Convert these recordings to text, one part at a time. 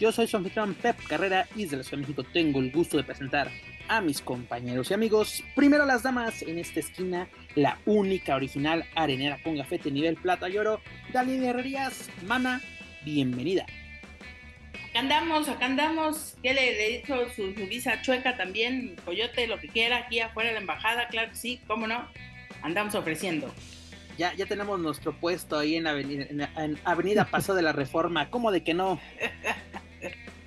Yo soy su anfitrión Pep Carrera y desde la Ciudad de México tengo el gusto de presentar a mis compañeros y amigos. Primero las damas en esta esquina, la única original arenera con gafete nivel plata y oro, Dani Herrerías, mana, bienvenida. Acá andamos, acá andamos. ¿Qué le, he dicho? Su, su, visa chueca también, coyote, lo que quiera, aquí afuera de la embajada, claro que sí, cómo no. Andamos ofreciendo. Ya, ya tenemos nuestro puesto ahí en Avenida, en, en avenida Paso de la Reforma, ¿cómo de que no?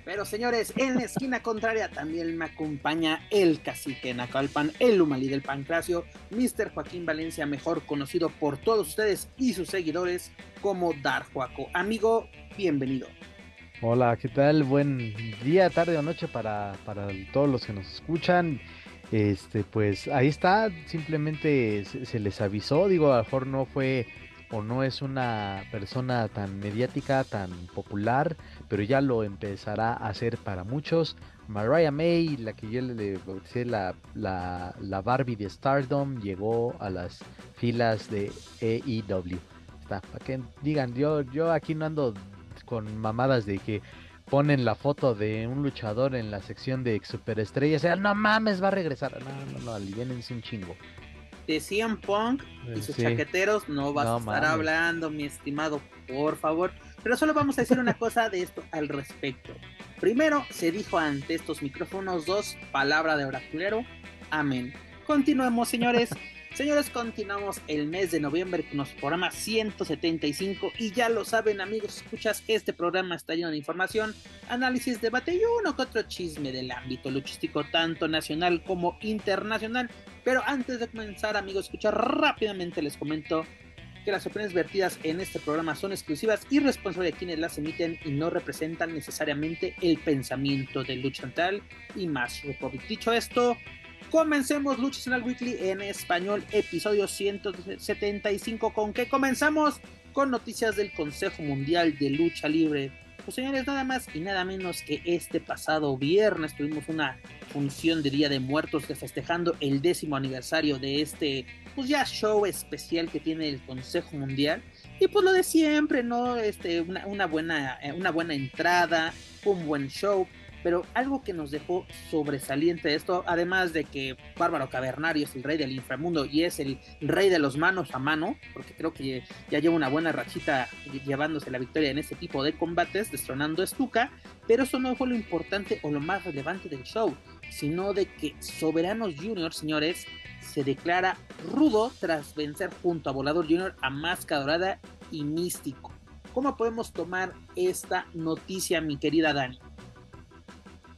Pero señores, en la esquina contraria también me acompaña el cacique Nacalpan, el Humalí del Pancracio, Mr. Joaquín Valencia, mejor conocido por todos ustedes y sus seguidores como Dar Juaco. Amigo, bienvenido. Hola, ¿qué tal? Buen día, tarde o noche para, para todos los que nos escuchan. Este, pues ahí está, simplemente se, se, les avisó, digo, a lo mejor no fue o no es una persona tan mediática, tan popular, pero ya lo empezará a hacer para muchos. Mariah May, la que yo le bauticé la, la, la Barbie de Stardom, llegó a las filas de AEW. Está, para que digan, yo, yo aquí no ando con mamadas de que ponen la foto de un luchador en la sección de superestrellas. O sea, no mames, va a regresar. No, no, no, aliviénense un chingo. De CM Punk y sus sí. chaqueteros no vas no, a estar mames. hablando, mi estimado, por favor. Pero solo vamos a decir una cosa de esto al respecto. Primero, se dijo ante estos micrófonos dos, palabra de oraculero, amén. Continuemos, señores. Señores, continuamos el mes de noviembre con nuestro programa 175 y ya lo saben amigos, escuchas, este programa está lleno de información, análisis, debate y uno que otro chisme del ámbito luchístico tanto nacional como internacional. Pero antes de comenzar amigos, escuchar rápidamente les comento que las opiniones vertidas en este programa son exclusivas y responsables de quienes las emiten y no representan necesariamente el pensamiento de Lucha Central y más Republic. Dicho esto, Comencemos Lucha Central Weekly en español, episodio 175. ¿Con qué comenzamos? Con noticias del Consejo Mundial de Lucha Libre. Pues señores, nada más y nada menos que este pasado viernes tuvimos una función de Día de Muertos de festejando el décimo aniversario de este, pues ya show especial que tiene el Consejo Mundial. Y pues lo de siempre, ¿no? Este, una, una buena, una buena entrada, un buen show pero algo que nos dejó sobresaliente esto, además de que Bárbaro Cavernario es el rey del inframundo y es el rey de los manos a mano, porque creo que ya lleva una buena rachita llevándose la victoria en este tipo de combates, destronando a Stuka, pero eso no fue lo importante o lo más relevante del show, sino de que Soberanos Junior, señores, se declara rudo tras vencer junto a Volador Junior a Máscara Dorada y Místico. ¿Cómo podemos tomar esta noticia, mi querida Dani?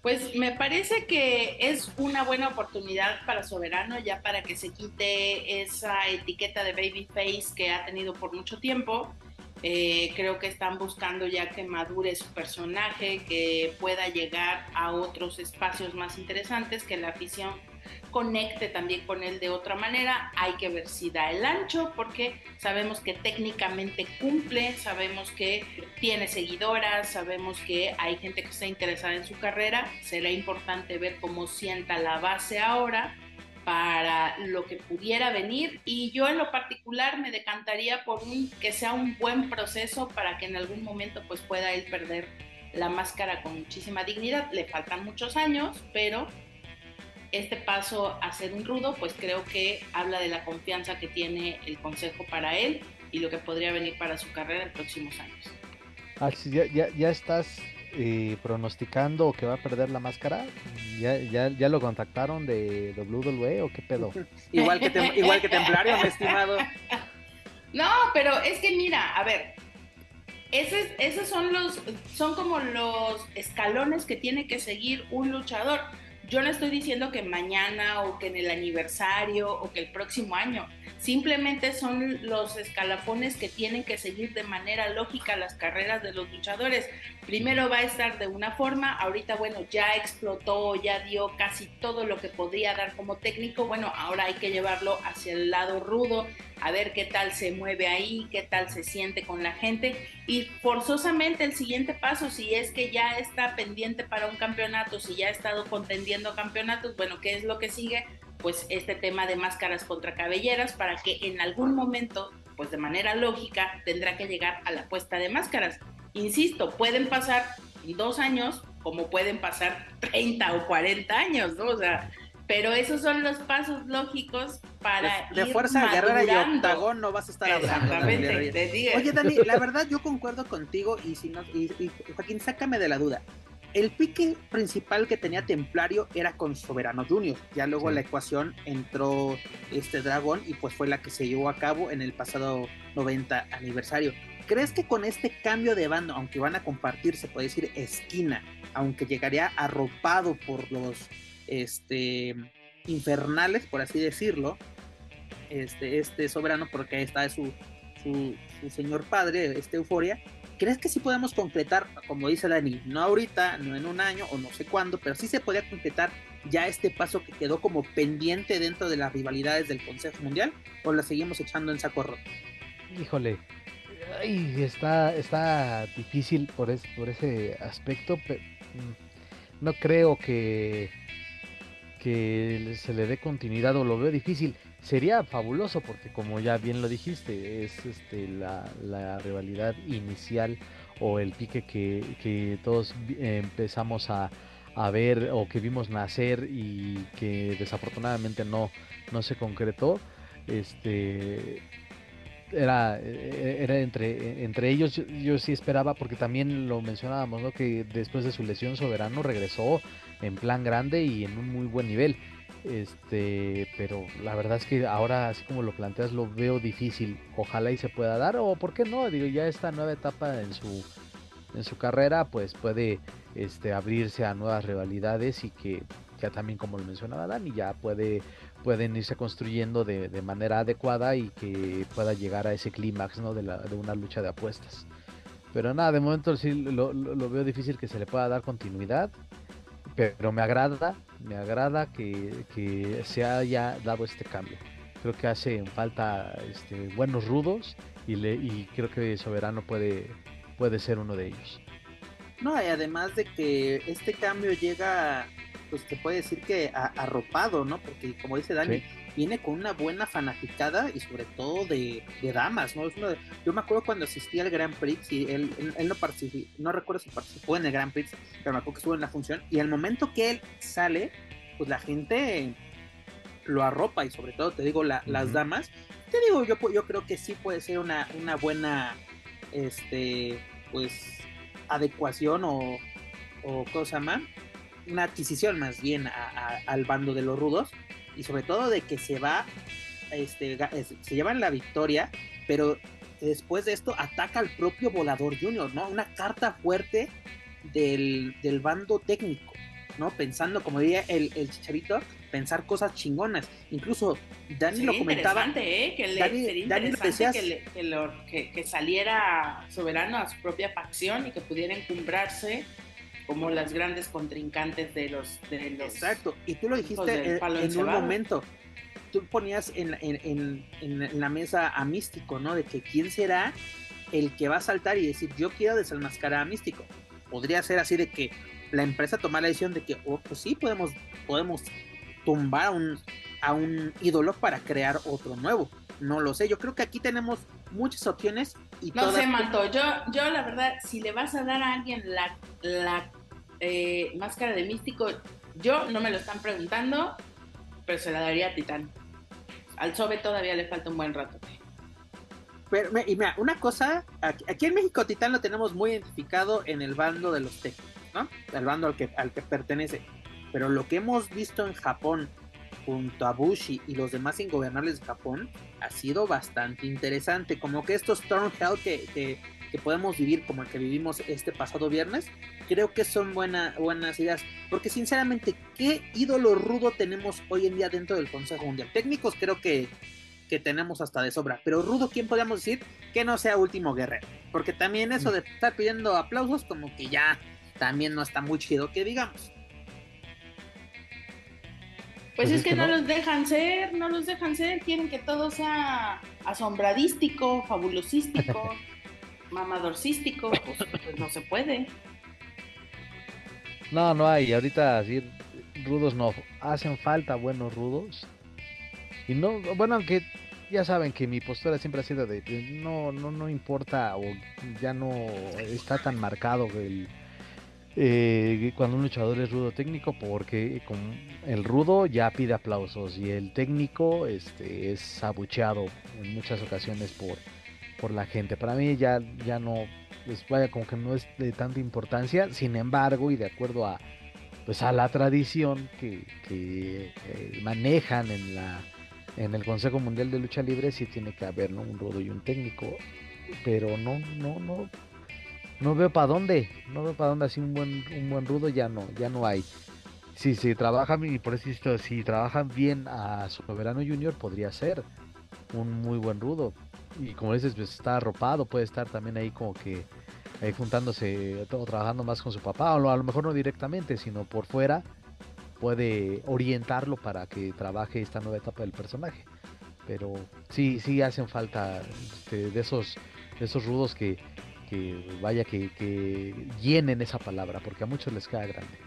Pues me parece que es una buena oportunidad para Soberano ya para que se quite esa etiqueta de babyface que ha tenido por mucho tiempo. Eh, creo que están buscando ya que madure su personaje, que pueda llegar a otros espacios más interesantes, que la afición conecte también con él de otra manera. Hay que ver si da el ancho porque sabemos que técnicamente cumple, sabemos que tiene seguidoras, sabemos que hay gente que está interesada en su carrera. Será importante ver cómo sienta la base ahora para lo que pudiera venir y yo en lo particular me decantaría por un, que sea un buen proceso para que en algún momento pues pueda él perder la máscara con muchísima dignidad. Le faltan muchos años, pero este paso a ser un rudo, pues creo que habla de la confianza que tiene el Consejo para él y lo que podría venir para su carrera en próximos años. Ah, ya, ya, ya estás eh, pronosticando que va a perder la máscara. ¿Ya, ya, ya lo contactaron de WWE o qué pedo? igual, que tem, igual que Templario, mi estimado. No, pero es que mira, a ver, esos, esos son los, son como los escalones que tiene que seguir un luchador yo no estoy diciendo que mañana o que en el aniversario o que el próximo año. Simplemente son los escalafones que tienen que seguir de manera lógica las carreras de los luchadores. Primero va a estar de una forma, ahorita bueno, ya explotó, ya dio casi todo lo que podría dar como técnico, bueno, ahora hay que llevarlo hacia el lado rudo, a ver qué tal se mueve ahí, qué tal se siente con la gente y forzosamente el siguiente paso, si es que ya está pendiente para un campeonato, si ya ha estado contendiendo campeonatos, bueno, ¿qué es lo que sigue? Pues este tema de máscaras contra cabelleras para que en algún momento, pues de manera lógica, tendrá que llegar a la puesta de máscaras insisto, pueden pasar dos años como pueden pasar 30 o 40 años, ¿no? O sea, pero esos son los pasos lógicos para de, de fuerza guerrera y octagón no vas a estar hablando Exactamente, te digo. oye Dani la verdad yo concuerdo contigo y si no y, Joaquín sácame de la duda el pique principal que tenía Templario era con Soberano Junior. Ya luego la ecuación entró este dragón y pues fue la que se llevó a cabo en el pasado 90 aniversario. ¿Crees que con este cambio de bando, aunque van a compartir, se puede decir esquina, aunque llegaría arropado por los este, infernales, por así decirlo, este, este soberano, porque ahí está su, su, señor padre, este Euforia, ¿crees que sí podemos concretar, como dice Dani, no ahorita, no en un año o no sé cuándo, pero sí se podría concretar ya este paso que quedó como pendiente dentro de las rivalidades del Consejo Mundial o la seguimos echando en saco roto? Híjole, Ay, está, está difícil por, por ese aspecto. Pero mm, no creo que, que se le dé continuidad o lo veo difícil. Sería fabuloso porque como ya bien lo dijiste, es este, la, rivalidad inicial o el pique que, todos empezamos a, a, ver o que vimos nacer y que desafortunadamente no, no se concretó. Este, era, eh, era entre, entre ellos, yo, sí esperaba, porque también lo mencionábamos, ¿no? que después de su lesión Soberano regresó en plan grande y en un muy buen nivel. Este, pero la verdad es que ahora, así como lo planteas, lo veo difícil. Ojalá y se pueda dar, o por qué no, digo, ya esta nueva etapa en su, en su carrera, pues puede este, abrirse a nuevas rivalidades y que ya también, como lo mencionaba Dani, ya puede pueden irse construyendo de, manera adecuada y que pueda llegar a ese clímax ¿no? de, de una lucha de apuestas. Pero nada, de momento sí lo, veo difícil que se le pueda dar continuidad, pero me agrada, me agrada que, se haya dado este cambio. Creo que hace falta este, buenos rudos y, le, y creo que Soberano puede, puede ser uno de ellos. No, y además de que este cambio llega pues te puede decir que arropado, ¿no? Porque como dice Dani, viene con una buena fanaticada y sobre todo de, damas, ¿no? yo me acuerdo cuando asistí al Grand Prix y él, no participó, no recuerdo si participó en el Grand Prix, pero me acuerdo que estuvo en la función y al momento que él sale, pues la gente lo arropa y sobre todo te digo las damas, te digo yo yo creo que sí puede ser una, una buena este pues adecuación o, o cosa más una adquisición más bien al bando de los rudos y sobre todo de que se va, este, se llevan la victoria, pero después de esto ataca al propio Volador Junior, ¿no? Una carta fuerte del, bando técnico, ¿no? Pensando, como diría el, el chicharito, pensar cosas chingonas. Incluso Dani lo comentaba. ¿eh? Que le, Dani, Dani que, que, saliera soberano a su propia facción y que pudiera encumbrarse como las grandes contrincantes de los... De los Exacto, y tú lo dijiste en, un momento, tú ponías en, en, la mesa a Místico, ¿no? De que quién será el que va a saltar y decir, yo quiero desenmascarar a Místico. Podría ser así de que la empresa toma la decisión de que, oh, pues sí, podemos, podemos tumbar a un, a un ídolo para crear otro nuevo. No lo sé, yo creo que aquí tenemos muchas opciones y no sé, Manto, yo, yo la verdad, si le vas a dar a alguien la, la eh, máscara de místico, yo no me lo están preguntando, pero se la daría a Titán. Al Sobe todavía le falta un buen rato. Pero, y mira, una cosa, aquí, en México Titán lo tenemos muy identificado en el bando de los técnicos, ¿no? El bando al que, al que pertenece. Pero lo que hemos visto en Japón junto a Bushi y los demás ingobernables de Japón ha sido bastante interesante. Como que estos Storm Hell que, que podemos vivir como el que vivimos este pasado viernes, creo que son buena, buenas ideas. Porque sinceramente, ¿qué ídolo rudo tenemos hoy en día dentro del Consejo Mundial? Técnicos creo que que tenemos hasta de sobra. Pero rudo, ¿quién podríamos decir que no sea último guerrero? Porque también eso de estar pidiendo aplausos, como que ya también no está muy chido que digamos. Pues, es, que, no, los dejan ser, no los dejan ser, quieren que todo sea asombradístico, fabulosístico, mamadorcístico, pues, pues, no se puede. No, no hay, ahorita así rudos no, hacen falta buenos rudos. Y no, bueno, aunque ya saben que mi postura siempre ha sido de, no, no, no importa o ya no está tan marcado el, eh, cuando un luchador es rudo técnico porque con el rudo ya pide aplausos y el técnico este, es abucheado en muchas ocasiones por, por la gente. Para mí ya, ya no, pues vaya como que no es de tanta importancia, sin embargo y de acuerdo a, pues a la tradición que, que eh, manejan en la en el Consejo Mundial de Lucha Libre sí tiene que haber un rudo y un técnico, pero no, no, no, no veo para dónde, no veo para dónde así un buen, un buen rudo ya no, ya no hay. Si se trabajan, y por eso si trabajan bien a Soberano Junior, podría ser un muy buen rudo. Y como dices, pues está arropado, puede estar también ahí como que ahí juntándose, todo, trabajando más con su papá, o a lo mejor no directamente, sino por fuera, puede orientarlo para que trabaje esta nueva etapa del personaje. Pero sí, sí hacen falta este, de esos, de esos rudos que, que vaya que, que, llenen esa palabra, porque a muchos les queda grande.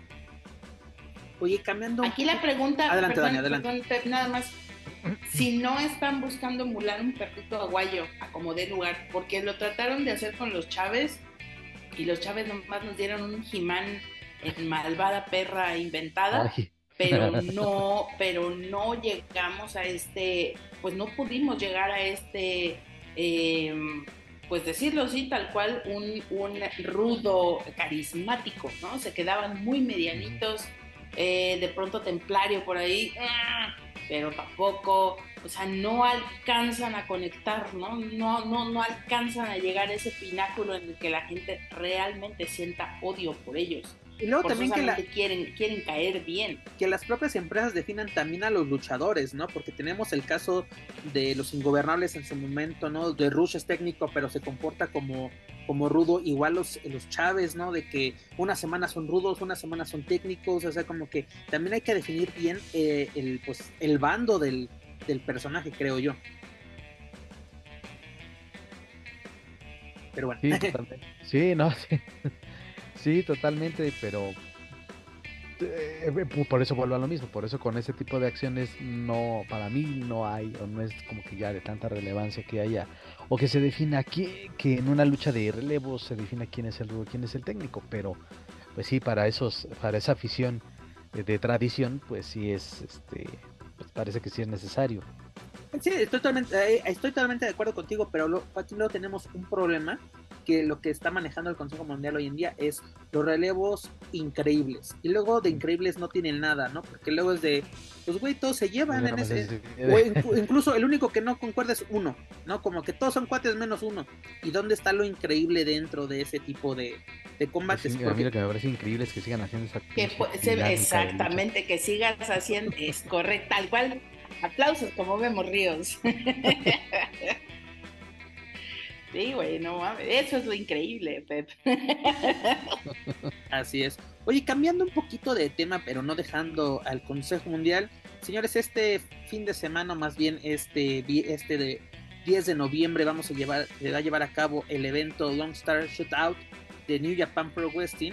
Oye, cambiando. Aquí la pregunta. Adelante, Dani, adelante. nada más. Si no están buscando emular un perrito aguayo a como de lugar, porque lo trataron de hacer con los Chávez y los Chávez nomás nos dieron un Jimán en malvada perra inventada. Pero no, pero no llegamos a este, pues no pudimos llegar a este eh, pues decirlo así, tal cual, un, un rudo carismático, ¿no? Se quedaban muy medianitos, eh, de pronto templario por ahí, ¡ah! Pero tampoco, o sea, no alcanzan a conectar, ¿no? No, no, no alcanzan a llegar a ese pináculo en el que la gente realmente sienta odio por ellos. Y luego también que la, quieren, quieren caer bien. Que las propias empresas definan también a los luchadores, ¿no? Porque tenemos el caso de los ingobernables en su momento, ¿no? De Rush es técnico, pero se comporta como, como rudo. Igual los, los Chávez, ¿no? De que una semana son rudos, una semana son técnicos. O sea, como que también hay que definir bien eh, el, pues, el bando del, del personaje, creo yo. Pero bueno. Sí, sí no, sí. Sí, totalmente, pero eh, eh, por eso vuelvo a lo mismo, por eso con ese tipo de acciones no, para mí no hay, o no es como que ya de tanta relevancia que haya, o que se defina aquí, que en una lucha de relevos se defina quién es el rudo, quién es el técnico, pero pues sí, para esos, para esa afición de, tradición, pues sí es, este, pues parece que sí es necesario. Sí, estoy totalmente, eh, estoy totalmente de acuerdo contigo, pero aquí luego tenemos un problema que lo que está manejando el Consejo Mundial hoy en día es los relevos increíbles. Y luego de increíbles no tienen nada, ¿no? Porque luego es de, pues güey, todos se llevan en ese... O incluso el único que no concuerda es uno, ¿no? Como que todos son cuates menos uno. ¿Y dónde está lo increíble dentro de ese tipo de, de combates? Pues a mí lo que me parece increíble es que sigan haciendo esa... Que, exactamente, que sigas haciendo, es correcto, tal cual. Aplausos como vemos ríos. Sí, güey. Eso es lo increíble, Pep. Así es. Oye, cambiando un poquito de tema, pero no dejando al Consejo Mundial. Señores, este fin de semana, más bien este, este de 10 de noviembre, vamos a llevar, se va a llevar a cabo el evento Long Star Shootout de New Japan Pro Wrestling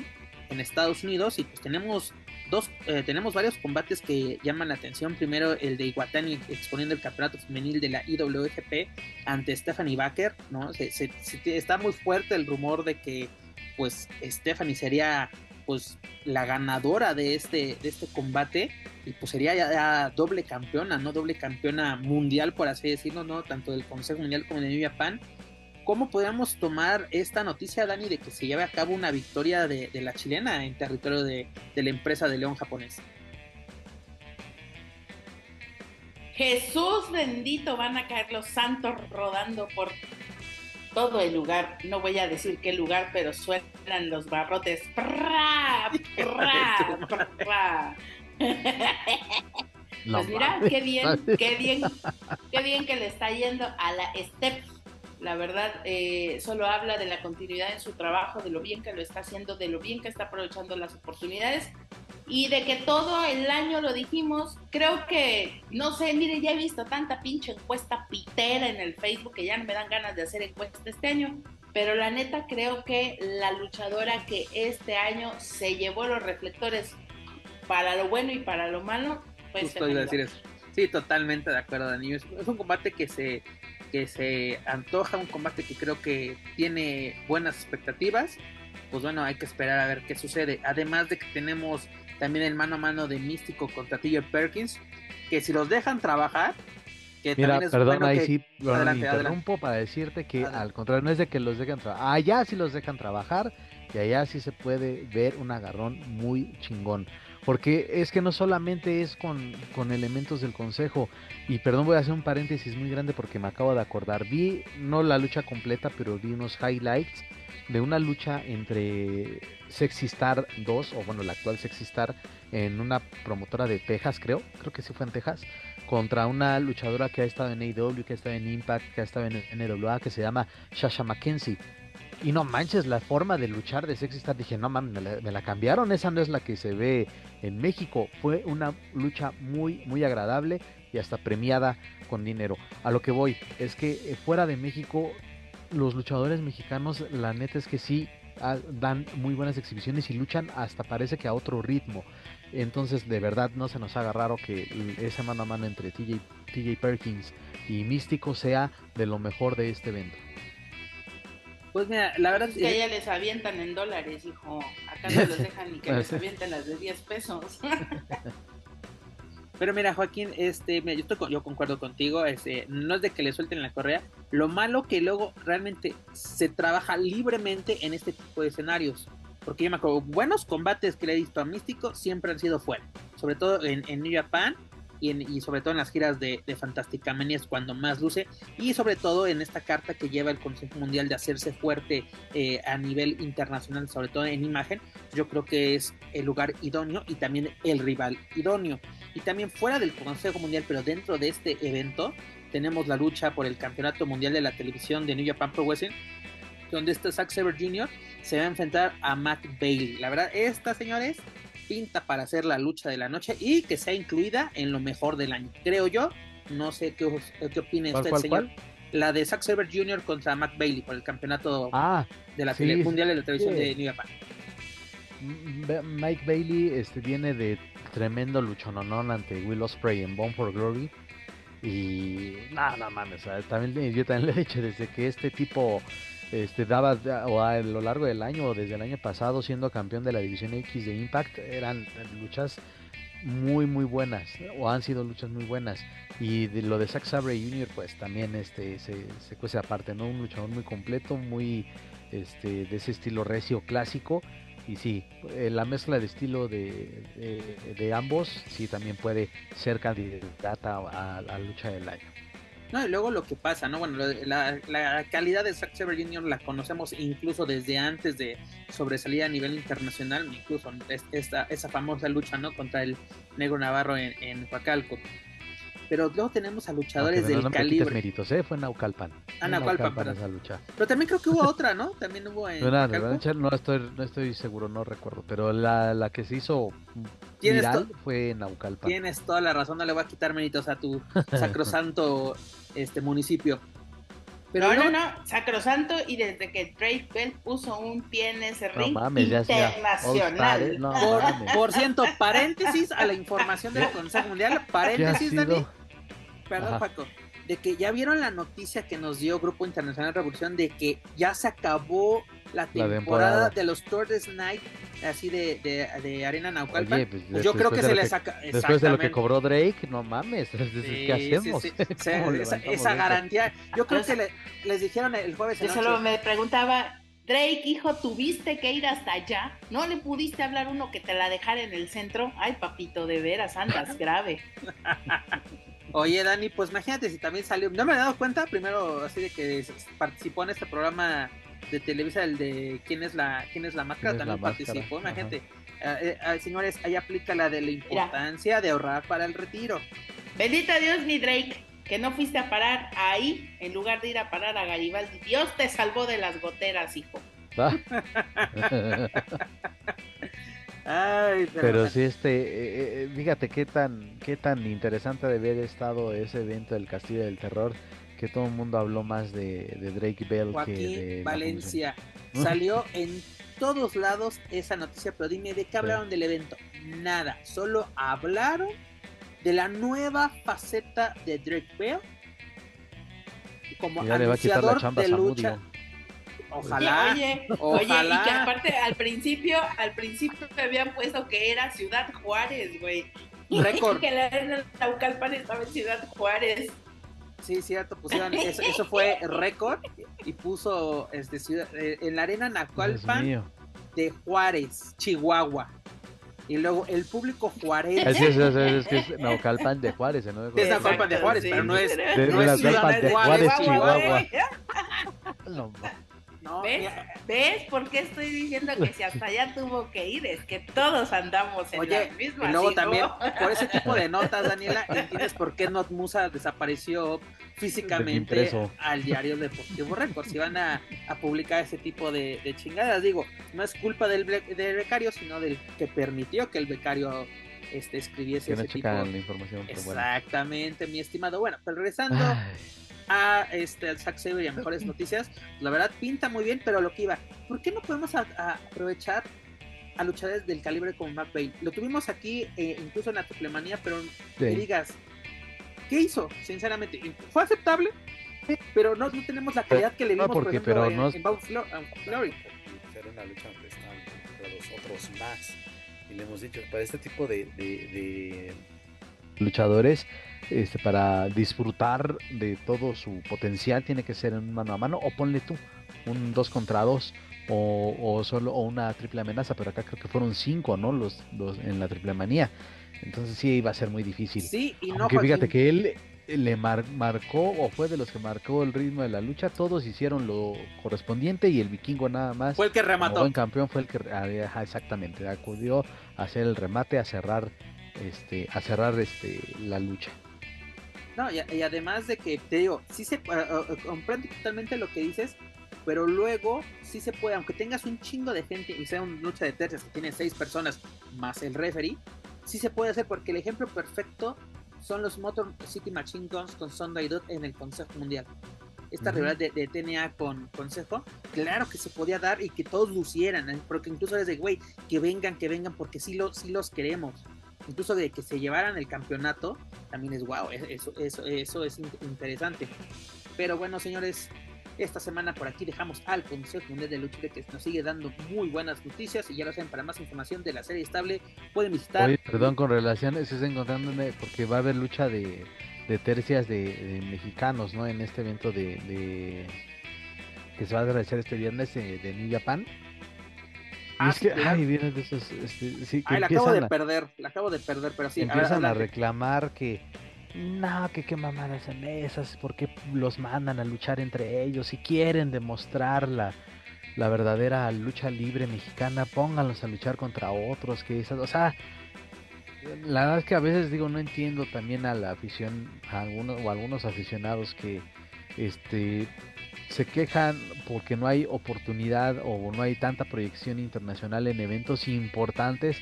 en Estados Unidos. Y pues tenemos dos, eh, tenemos varios combates que llaman la atención. Primero el de Iguatani exponiendo el campeonato femenil de la IWGP ante Stephanie Baker, ¿no? Se, está muy fuerte el rumor de que pues Stephanie sería pues la ganadora de este, de este combate y pues sería ya, doble campeona, ¿no? Doble campeona mundial, por así decirlo, ¿no? Tanto del Consejo Mundial como de New Japan ¿Cómo podríamos tomar esta noticia, Dani, de que se lleve a cabo una victoria de, la chilena en territorio de, la empresa de León japonés? Jesús bendito, van a caer los santos rodando por todo el lugar. No voy a decir qué lugar, pero suenan los barrotes. pues mira, qué bien, qué bien, qué bien que le está yendo a la Steph. La verdad, eh, solo habla de la continuidad en su trabajo, de lo bien que lo está haciendo, de lo bien que está aprovechando las oportunidades y de que todo el año lo dijimos. Creo que, no sé, mire, ya he visto tanta pinche encuesta pitera en el Facebook que ya no me dan ganas de hacer encuesta este año. Pero la neta creo que la luchadora que este año se llevó los reflectores para lo bueno y para lo malo, pues... Justo iba a decir eso. Sí, totalmente de acuerdo, Dani. Es, un combate que se, que se antoja, un combate que creo que tiene buenas expectativas. Pues bueno, hay que esperar a ver qué sucede. Además de que tenemos también el mano a mano de Místico contra TJ Perkins, que si los dejan trabajar, que Mira, perdón, ahí sí, interrumpo para decirte que al contrario, no es de que los dejen trabajar, allá sí los dejan trabajar y allá sí se puede ver un agarrón muy chingón. Porque es que no solamente es con, con, elementos del consejo, y perdón, voy a hacer un paréntesis muy grande porque me acabo de acordar. Vi, no la lucha completa, pero vi unos highlights de una lucha entre Sexy Star 2, o bueno, la actual Sexy Star, en una promotora de Texas, creo, creo que sí fue en Texas, contra una luchadora que ha estado en AEW, que ha estado en Impact, que ha estado en NWA, que se llama Shasha McKenzie. Y no manches, la forma de luchar de Sexy Star, dije, no mames, me la, cambiaron, esa no es la que se ve en México. Fue una lucha muy, muy agradable y hasta premiada con dinero. A lo que voy, es que eh, fuera de México, los luchadores mexicanos, la neta es que sí ah, dan muy buenas exhibiciones y luchan hasta parece que a otro ritmo. Entonces, de verdad, no se nos haga raro que esa mano a mano entre TJ, TJ Perkins y Místico sea de lo mejor de este evento. Pues mira, la verdad es que a ella les avientan en dólares, hijo. Acá no los dejan ni que les avienten las de 10 pesos. Pero mira, Joaquín, este, yo, yo concuerdo contigo, este, no es de que le suelten la correa. Lo malo que luego realmente se trabaja libremente en este tipo de escenarios. Porque yo me acuerdo, buenos combates que le he visto a Místico siempre han sido fuera. Sobre todo en, New Japan y, sobre todo en las giras de, de Fantástica es cuando más luce. Y sobre todo en esta carta que lleva el Consejo Mundial de hacerse fuerte eh, a nivel internacional, sobre todo en imagen. Yo creo que es el lugar idóneo y también el rival idóneo. Y también fuera del Consejo Mundial, pero dentro de este evento, tenemos la lucha por el Campeonato Mundial de la Televisión de New Japan Pro Wrestling donde este Zack Saber Jr. se va a enfrentar a Matt Bailey. La verdad, esta, señores, pinta para hacer la lucha de la noche y que sea incluida en lo mejor del año. Creo yo, no sé qué, qué opina usted, señor. La de Zack Saber Jr. contra Matt Bailey por el campeonato ah, de la tele, mundial de la televisión de New Japan. Mike Bailey este, viene de tremendo luchononón ante Will Ospreay en Bone for Glory. Y nada, no, mames, también, yo también le he dicho desde que este tipo este, daba o a lo largo del año o desde el año pasado siendo campeón de la división X de Impact eran luchas muy muy buenas o han sido luchas muy buenas. Y de lo de Zack Sabre Jr. pues también este se, se cuece aparte no un luchador muy completo muy este de ese estilo recio clásico. Y sí eh, la mezcla de estilo de, de, ambos sí también puede ser candidata a la lucha del año no, y luego lo que pasa, ¿no? Bueno, la, la calidad de Zack Sabre Jr. la conocemos incluso desde antes de sobresalir a nivel internacional, incluso esta, esa famosa lucha, ¿no? Contra el Negro Navarro en, en Huacalco. Pero luego tenemos a luchadores del no calibre. méritos, ¿eh? Fue en Naucalpan. Ah, Naucalpan, para esa lucha. Pero también creo que hubo otra, ¿no? También hubo en. No, no, estoy, no estoy seguro, no recuerdo. Pero la, la que se hizo viral fue en Naucalpan. Tienes toda la razón, no le voy a quitar méritos a tu sacrosanto este municipio. Pero no, no, no, sacrosanto y desde que Drake Bell puso un pie en ese ring internacional. por, por, ciento, paréntesis a la información del Consejo Mundial, paréntesis, Dani. Perdón, Paco. De que ya vieron la noticia que nos dio Grupo Internacional Revolución de que ya se acabó la temporada, de los Tour de Night así de, de, Arena Naucalpan. Pues, pues, yo creo que se le saca. Después de lo que cobró Drake, no mames. ¿Qué hacemos? esa, garantía. Yo creo que les dijeron el jueves. Yo solo me preguntaba, Drake, hijo, ¿tuviste que ir hasta allá? ¿No le pudiste hablar uno que te la dejara en el centro? Ay, papito, de veras, andas grave. Oye, Dani, pues imagínate si también salió. No me he dado cuenta, primero, así de que participó en este programa de Televisa, el de quién es la quién es la máscara, también participó, imagínate. eh, eh, señores, ahí aplica la de la importancia de ahorrar para el retiro. Bendito Dios, mi Drake, que no fuiste a parar ahí en lugar de ir a parar a Garibaldi. Dios te salvó de las goteras, hijo. Ah. pero, sí, este, eh, fíjate qué tan, qué tan interesante debe haber estado ese evento del Castillo del Terror, que todo el mundo habló más de, Drake Bell que de Valencia. Salió en todos lados esa noticia, pero dime, ¿de qué hablaron del evento? Nada, solo hablaron de la nueva faceta de Drake Bell como anunciador de lucha. Ojalá, oye, oye, y que aparte al principio, al principio me habían puesto que era Ciudad Juárez, güey. Récord. que la arena Naucalpan estaba en Ciudad Juárez. Sí, cierto, pusieron, eso, eso fue récord y puso este, ciudad, eh, en la arena Naucalpan de Juárez, Chihuahua. Y luego el público Juárez. Es, es, es, es que es Naucalpan de Juárez, ¿no? Es Naucalpan de Juárez, pero no es, de, no es Ciudad de Juárez, Chihuahua. No, ¿Ves? por qué estoy diciendo que si hasta allá tuvo que ir? Es que todos andamos en la misma. Y luego también, por ese tipo de notas, Daniela, entiendes por qué Not Musa desapareció físicamente al diario Deportivo Records. Si van a, publicar ese tipo de, chingadas, digo, no es culpa del, del becario, sino del que permitió que el becario este, escribiese ese tipo la información. Exactamente, mi estimado. Bueno, pero regresando a este al Zack Saber y a mejores noticias, la verdad pinta muy bien, pero lo que iba, ¿por qué no podemos aprovechar a luchadores del calibre como Matt Bay? Lo tuvimos aquí eh, incluso en la triplemanía, pero digas, ¿qué hizo? Sinceramente, ¿fue aceptable? Pero no, no tenemos la calidad que le vimos por ejemplo, pero en, no... en Flory. Era una lucha los otros más. Y le hemos dicho, para este tipo de, de luchadores, este, para disfrutar de todo su potencial tiene que ser en mano a mano o ponle tú un 2 contra 2 o, solo o una triple amenaza, pero acá creo que fueron 5, ¿no? Los, dos en la triple manía. Entonces sí iba a ser muy difícil. Sí, y no Aunque fíjate que él le marcó o fue de los que marcó el ritmo de la lucha, todos hicieron lo correspondiente y el vikingo nada más. Fue el que remató. El campeón fue el que ah, exactamente acudió a hacer el remate, a cerrar este a cerrar este la lucha. No, y, además de que te digo, sí se comprendo totalmente lo que dices, pero luego sí se puede, aunque tengas un chingo de gente y sea una lucha de tercias que tiene seis personas más el referee, sí se puede hacer porque el ejemplo perfecto son los Motor City Machine Guns con Sonda y Dot en el Consejo Mundial. Esta rivalidad de, TNA con Consejo, claro que se podía dar y que todos lucieran, ¿eh? porque incluso desde, güey, que vengan, que vengan, porque sí, lo, sí los queremos incluso de que se llevaran el campeonato, también es guau, eso, eso, eso es interesante. Pero bueno, señores, esta semana por aquí dejamos al Consejo Mundial de Lucha que nos sigue dando muy buenas noticias y ya lo saben, para más información de la serie estable pueden visitar... Perdón, con relación, estoy encontrándome porque va a haber lucha de, tercias de, mexicanos, ¿no? En este evento de, que se va a realizar este viernes de, de New Japan. Ah, es que, ay, vienen de esos, este, sí, que ay, la acabo de perder, la acabo de perder, pero sí. Empiezan a, reclamar que, no, que qué mamadas en esas, porque los mandan a luchar entre ellos, si quieren demostrar la, la verdadera lucha libre mexicana, pónganlos a luchar contra otros, que esas, o sea, la verdad es que a veces digo, no entiendo también a la afición, a algunos, o a algunos aficionados que, este, se quejan porque no hay oportunidad o no hay tanta proyección internacional en eventos importantes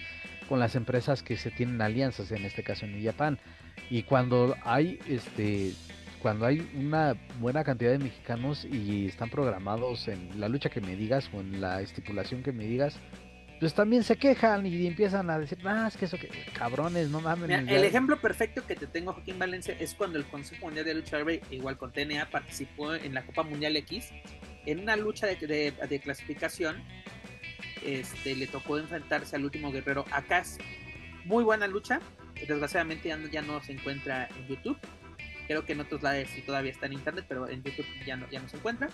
con las empresas que se tienen alianzas, en este caso en Japón. Y cuando hay este cuando hay una buena cantidad de mexicanos y están programados en la lucha que me digas o en la estipulación que me digas, pues también se quejan y empiezan a decir, ah, es que eso que cabrones, no mames. el ejemplo perfecto que te tengo, Joaquín Valencia, es cuando el Consejo Mundial de Lucha Libre, igual con TNA, participó en la Copa Mundial X, en una lucha de, de, clasificación, este, le tocó enfrentarse al último guerrero Akas. Muy buena lucha, desgraciadamente ya no, ya no se encuentra en YouTube. Creo que en otros lados sí todavía está en internet, pero en YouTube ya no, ya no se encuentra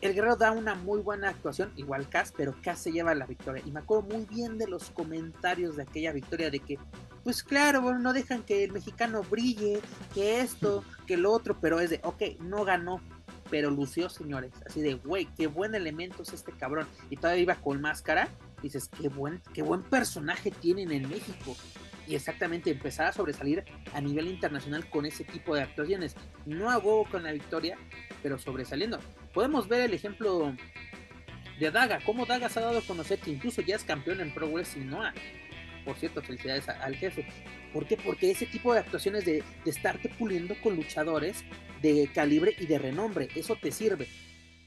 el Guerrero da una muy buena actuación, igual Cass, pero Cass se lleva la victoria. Y me acuerdo muy bien de los comentarios de aquella victoria de que, pues claro, bueno, no dejan que el mexicano brille, que esto, que lo otro, pero es de, ok, no ganó, pero lució, señores. Así de, güey, qué buen elemento es este cabrón. Y todavía iba con máscara. dices, qué buen, qué buen personaje tienen en México. Y exactamente empezar a sobresalir a nivel internacional con ese tipo de actuaciones. No hago con la victoria, pero sobresaliendo. Podemos ver el ejemplo de Daga, cómo Daga se ha dado a conocer que incluso ya es campeón en Pro Wrestling Noah. Por cierto, felicidades al jefe. ¿Por qué? Porque ese tipo de actuaciones de, de estarte puliendo con luchadores de calibre y de renombre, eso te sirve.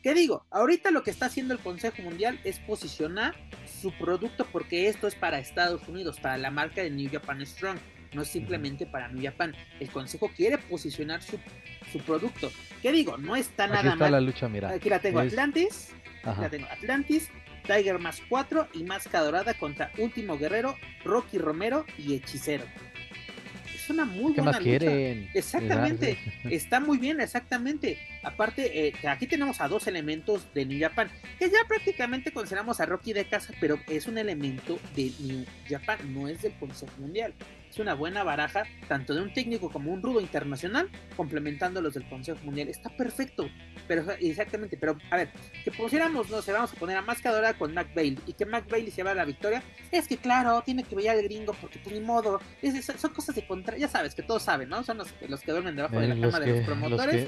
¿Qué digo? Ahorita lo que está haciendo el Consejo Mundial es posicionar su producto porque esto es para Estados Unidos, para la marca de New Japan Strong, no es simplemente para New Japan. El Consejo quiere posicionar su, su producto. ¿Qué digo? No está Aquí nada está mal. la lucha, mira. Aquí la tengo Es- Atlantis, Ajá. la tengo Atlantis, Tiger más 4 y Máscara Dorada contra Último Guerrero, Rocky Romero y Hechicero. Es una muy ¿Qué buena más lucha. quieren? Exactamente, está muy bien, exactamente. Aparte, eh, aquí tenemos a dos elementos de New Japan, que ya prácticamente consideramos a Rocky de casa, pero es un elemento de New Japan, no es del Consejo Mundial. Es una buena baraja, tanto de un técnico como un rudo internacional, complementando los del Consejo Mundial. Está perfecto, pero exactamente, pero a ver, que pusiéramos, no sé, vamos a poner a Mascadora con Mac Bailey y que Mac Bailey se lleva la victoria, es que claro, tiene que brillar el gringo porque pues ni modo, es- son cosas de contra, ya sabes que todos saben, ¿no? Son los, los que duermen debajo de Eh, la los cama que- de los los promotores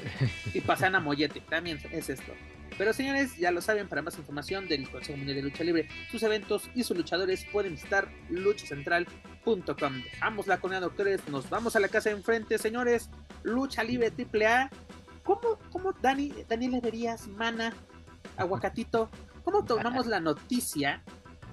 que- y pasan a mollete, también es esto. Pero señores, ya lo saben, para más información del Consejo Mundial de Lucha Libre, sus eventos y sus luchadores pueden visitar luchacentral.com. Dejamos la corona, doctores, nos vamos a la casa de enfrente, señores. Lucha Libre AAA. ¿Cómo, cómo Dani, Daniel Everías, Mana, Aguacatito, cómo tomamos la noticia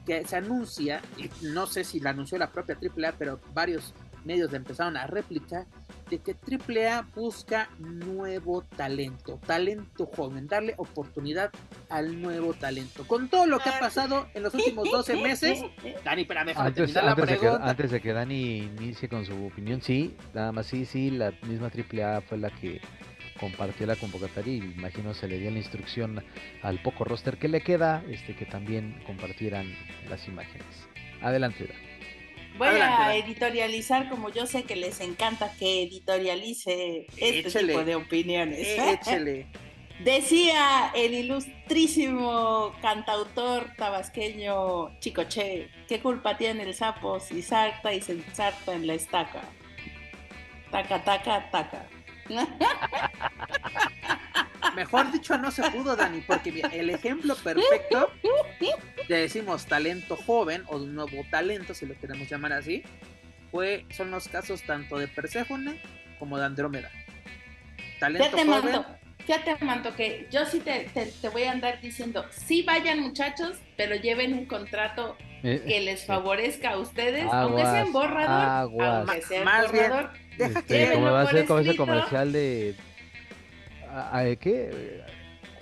que se anuncia, y no sé si la anunció la propia AAA, pero varios medios empezaron a replicar, de que AAA busca nuevo talento, talento joven, darle oportunidad al nuevo talento. Con todo lo que ha pasado en los últimos 12 meses, Dani, espérame, déjame Antes, terminar la antes de que, pregunta. antes de que Dani inicie con su opinión, sí, nada más sí, sí, la misma AAA fue la que compartió la convocatoria y imagino se le dio la instrucción al poco roster que le queda, este que también compartieran las imágenes. Adelante, Dani. Voy Adelante, a editorializar como yo sé que les encanta que editorialice este tipo de opiniones. Eh, échele. Decía el ilustrísimo cantautor tabasqueño Chicoche, ¿qué culpa tiene el sapo si salta y se ensarta en la estaca? Taca, taca, taca. Mejor dicho, no se pudo, Dani, porque el ejemplo perfecto, le decimos talento joven o de un nuevo talento, si lo queremos llamar así, fue, son los casos tanto de Perséfone como de Andrómeda. Talento Fíjate, joven, Manto, fíjate, Manto, que yo sí te, te- te voy a andar diciendo, sí vayan muchachos, pero lleven un contrato Eh, que les favorezca a ustedes, aunque sea en borrador, aguas. aunque sea en Más bien, borrador. deja Este, que como va a ser como ese comercial de a- a- ¿qué?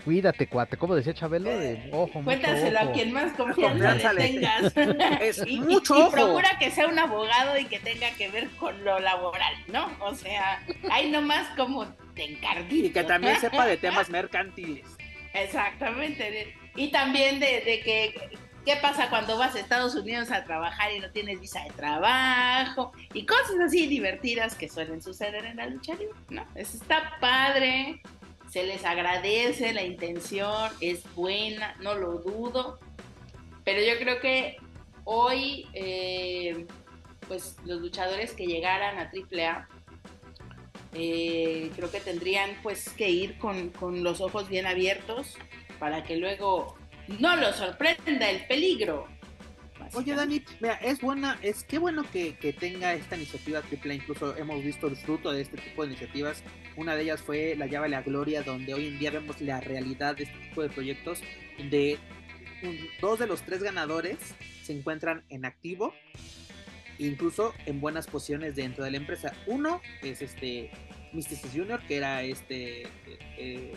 Cuídate, cuate, como decía Chabelo, de ojo, mucho Cuéntaselo a ojo. quien más confianza, le tengas. Es y, mucho y ojo. procura que sea un abogado y que tenga que ver con lo laboral, ¿no? O sea, hay nomás como de encardito. y que también sepa de temas mercantiles. Exactamente. Y también de, de que, ¿qué pasa cuando vas a Estados Unidos a trabajar y no tienes visa de trabajo? Y cosas así divertidas que suelen suceder en la lucha libre, ¿no? Eso está padre, se les agradece, la intención es buena, no lo dudo, pero yo creo que hoy, eh, pues los luchadores que llegaran a AAA, eh, creo que tendrían pues que ir con, con los ojos bien abiertos para que luego no los sorprenda el peligro. Oye, Dani, mira, es buena, es qué bueno que, que tenga esta iniciativa triple, incluso hemos visto el fruto de este tipo de iniciativas. Una de ellas fue la llave a la gloria, donde hoy en día vemos la realidad de este tipo de proyectos, donde un- dos de los tres ganadores se encuentran en activo, incluso en buenas posiciones dentro de la empresa. Uno es este Mysticis Junior, que era este, eh, eh,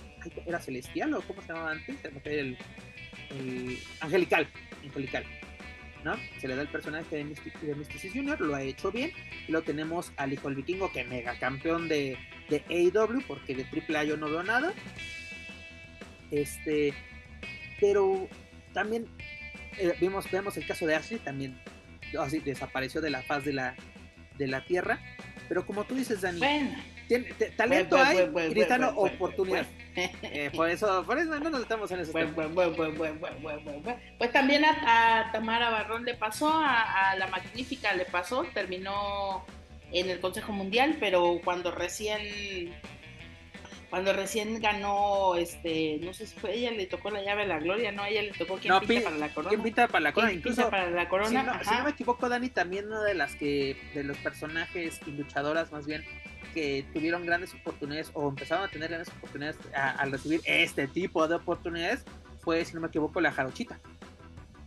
era celestial o cómo se llamaba antes, el, el angelical, angelical. ¿No? Se le da el personaje de, Mystic, de Mysticis Junior, lo ha hecho bien. Y lo tenemos al hijo del vikingo, que mega campeón de, de AEW, porque de AAA yo no veo nada. Este, pero también eh, vemos, vemos el caso de Ashley, también así desapareció de la faz de la, de la tierra. Pero como tú dices, Dani, tiene- te- talento Bueno, hay bueno, bueno, oportunidad. Eh, por eso, por eso no nos estamos en eso. Pues, pues también a, Tamara Barrón le pasó, a, la Magnífica le pasó, terminó en el Consejo Mundial, pero cuando recién cuando recién ganó, este, no sé si fue ella le tocó la llave de la gloria, no, ella le tocó quien no, para la corona. Quien pinta para la corona, incluso para la corona. Si no, me equivoco, Dani, también una de las que, de los personajes y luchadoras más bien, que tuvieron grandes oportunidades o empezaron a tener grandes oportunidades al recibir este tipo de oportunidades, fue, si no me equivoco, la jarochita.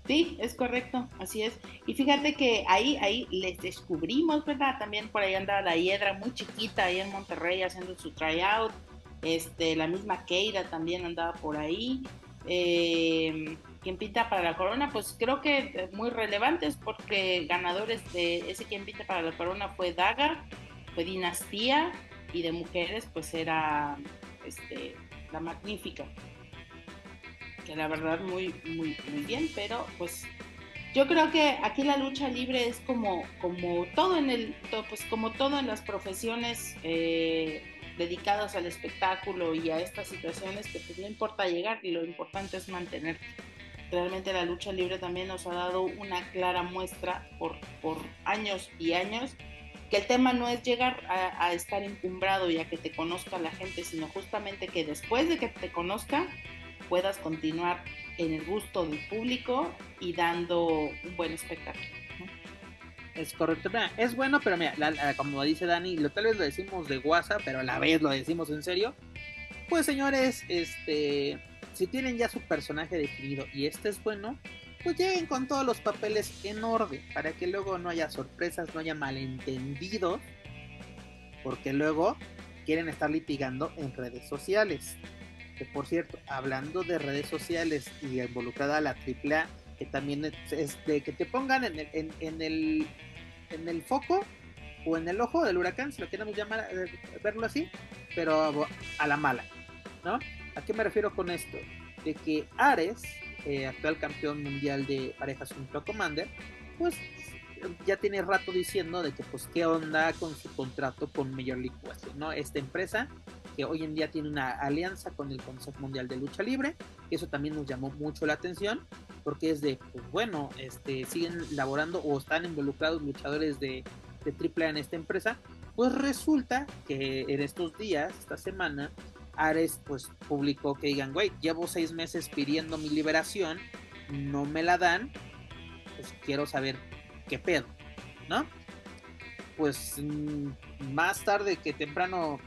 Sí, es correcto, así es. Y fíjate que ahí, ahí les descubrimos, ¿verdad? También por ahí andaba la hiedra muy chiquita ahí en Monterrey haciendo su tryout. Este, la misma Keira también andaba por ahí. Eh, quien pinta para la corona, pues creo que muy relevantes porque ganadores de ese quien pinta para la corona fue Daga, fue Dinastía y de mujeres pues era este, la magnífica. Que la verdad muy, muy, muy bien, pero pues yo creo que aquí la lucha libre es como, como todo en el, pues como todo en las profesiones eh, dedicados al espectáculo y a estas situaciones que pues no importa llegar y lo importante es mantenerte. Realmente la lucha libre también nos ha dado una clara muestra por, por años y años que el tema no es llegar a, a, estar encumbrado y a que te conozca la gente, sino justamente que después de que te conozca puedas continuar en el gusto del público y dando un buen espectáculo. Es correcto. es bueno, pero mira, como dice Dani, lo, tal vez lo decimos de WhatsApp, pero a la vez lo decimos en serio. Pues señores, este, si tienen ya su personaje definido y este es bueno, pues lleguen con todos los papeles en orden para que luego no haya sorpresas, no haya malentendidos, porque luego quieren estar litigando en redes sociales. Que por cierto, hablando de redes sociales y involucrada la AAA, que también es, de que te pongan en el, en, el, en el foco o en el ojo del huracán, si lo queremos llamar, eh, verlo así, pero a la mala, ¿no? ¿A qué me refiero con esto? De que Ares, eh, actual campeón mundial de parejas a Commander, pues ya tiene rato diciendo de que pues qué onda con su contrato con Major League Wrestling, ¿no? Esta empresa que hoy en día tiene una alianza con el Consejo Mundial de Lucha Libre, eso también nos llamó mucho la atención, porque es de, pues bueno, este, siguen laborando o están involucrados luchadores de, de AAA en esta empresa, pues resulta que en estos días, esta semana, Ares pues publicó que digan, güey, llevo seis meses pidiendo mi liberación, no me la dan, pues quiero saber qué pedo, ¿no? Pues mm, más tarde que temprano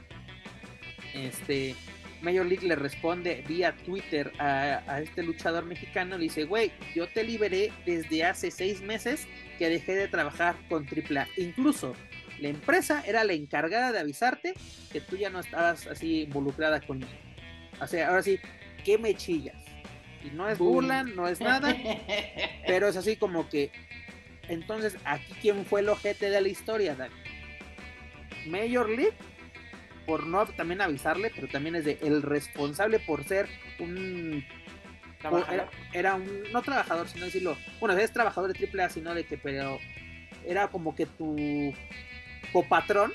este, Major League le responde vía Twitter a, este luchador mexicano, le dice, güey, yo te liberé desde hace seis meses que dejé de trabajar con AAA. Incluso la empresa era la encargada de avisarte que tú ya no estabas así involucrada conmigo. O sea, ahora sí, ¿qué me chillas? Y no es burla, no es nada, pero es así como que, entonces, aquí quién fue el ojete de la historia, Dani. Major League por no también avisarle, pero también es de el responsable por ser un era, era, un no trabajador, sino decirlo, bueno, es trabajador de AAA, sino de que pero era como que tu copatrón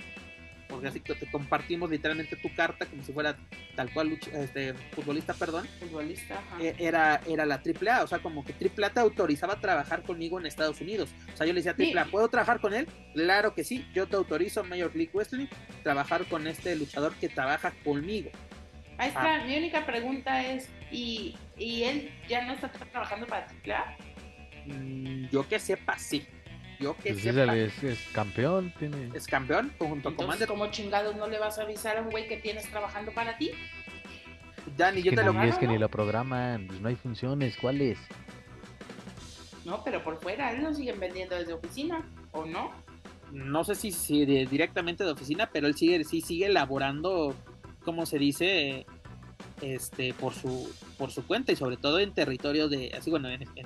porque así que te compartimos literalmente tu carta como si fuera tal cual este, futbolista, perdón. Futbolista, e, Era, era la AAA, o sea, como que AAA te autorizaba a trabajar conmigo en Estados Unidos. O sea, yo le decía a AAA, ¿puedo trabajar con él? Claro que sí, yo te autorizo, Major League Wrestling, trabajar con este luchador que trabaja conmigo. Ahí está, ah. mi única pregunta es, ¿y, ¿y él ya no está trabajando para AAA? Mm, yo que sepa, sí yo que pues Es, es, campeón, tiene... Es campeón junto a Commander. ¿Cómo chingados no le vas a avisar a un güey que tienes trabajando para ti? Dani, yo te lo Es que ni lo programan, pues no hay funciones, ¿cuáles? No, pero por fuera, él lo siguen vendiendo desde oficina, ¿o no? No sé si, si directamente de oficina, pero él sigue, sí sigue elaborando, como se dice, este, por su, por su cuenta y sobre todo en territorio de, así bueno, en, en,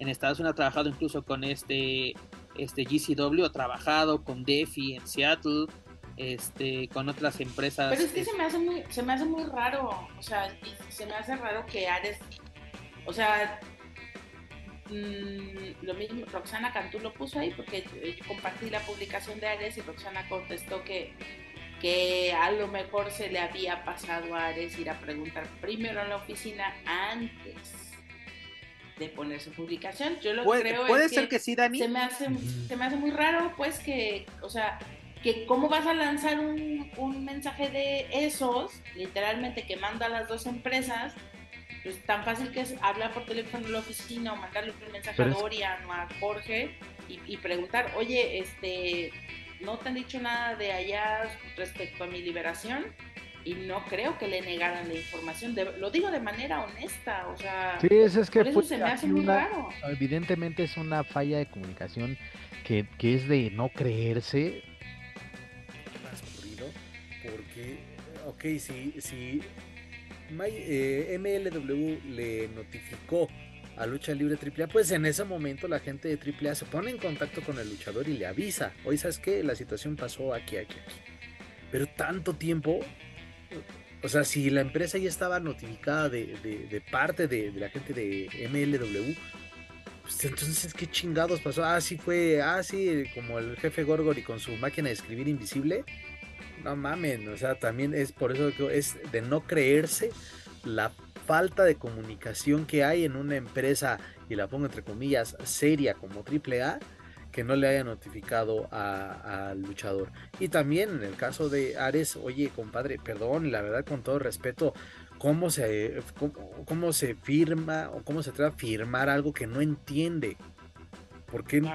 en Estados Unidos ha trabajado incluso con este este GCW ha trabajado con Defi en Seattle, este, con otras empresas. Pero es que se me hace muy, se me hace muy raro, o sea, se me hace raro que Ares, o sea, mmm, lo mismo, Roxana Cantú lo puso ahí porque yo compartí la publicación de Ares y Roxana contestó que, que a lo mejor se le había pasado a Ares ir a preguntar primero en la oficina antes de poner su publicación. Yo lo puede, creo puede ser que, sí, Dani. Se me hace, se me hace muy raro, pues que, o sea, que cómo vas a lanzar un, un mensaje de esos, literalmente que manda a las dos empresas, pues tan fácil que es hablar por teléfono en la oficina o mandarle un mensaje a Dorian o a Jorge y, y, preguntar, oye, este, no te han dicho nada de allá respecto a mi liberación y no creo que le negaran la información. lo digo de manera honesta, o sea, sí, es, que por eso se me hace muy raro. Evidentemente es una falla de comunicación que, que es de no creerse. Porque, ok, si, si eh, MLW le notificó a Lucha Libre AAA, pues en ese momento la gente de AAA se pone en contacto con el luchador y le avisa, oye, ¿sabes qué? La situación pasó aquí, aquí, aquí. Pero tanto tiempo, o sea, si la empresa ya estaba notificada de, parte de, la gente de MLW, pues entonces, ¿qué chingados pasó? Ah, sí fue, ah, sí, como el jefe Gorgory con su máquina de escribir invisible. No mamen, o sea, también es por eso que es de no creerse la falta de comunicación que hay en una empresa, y la pongo entre comillas, seria como AAA, que no le haya notificado al luchador. Y también en el caso de Ares, oye, compadre, perdón, la verdad, con todo respeto, ¿cómo se, cómo, se firma o cómo se trata de firmar algo que no entiende? ¿Por qué no,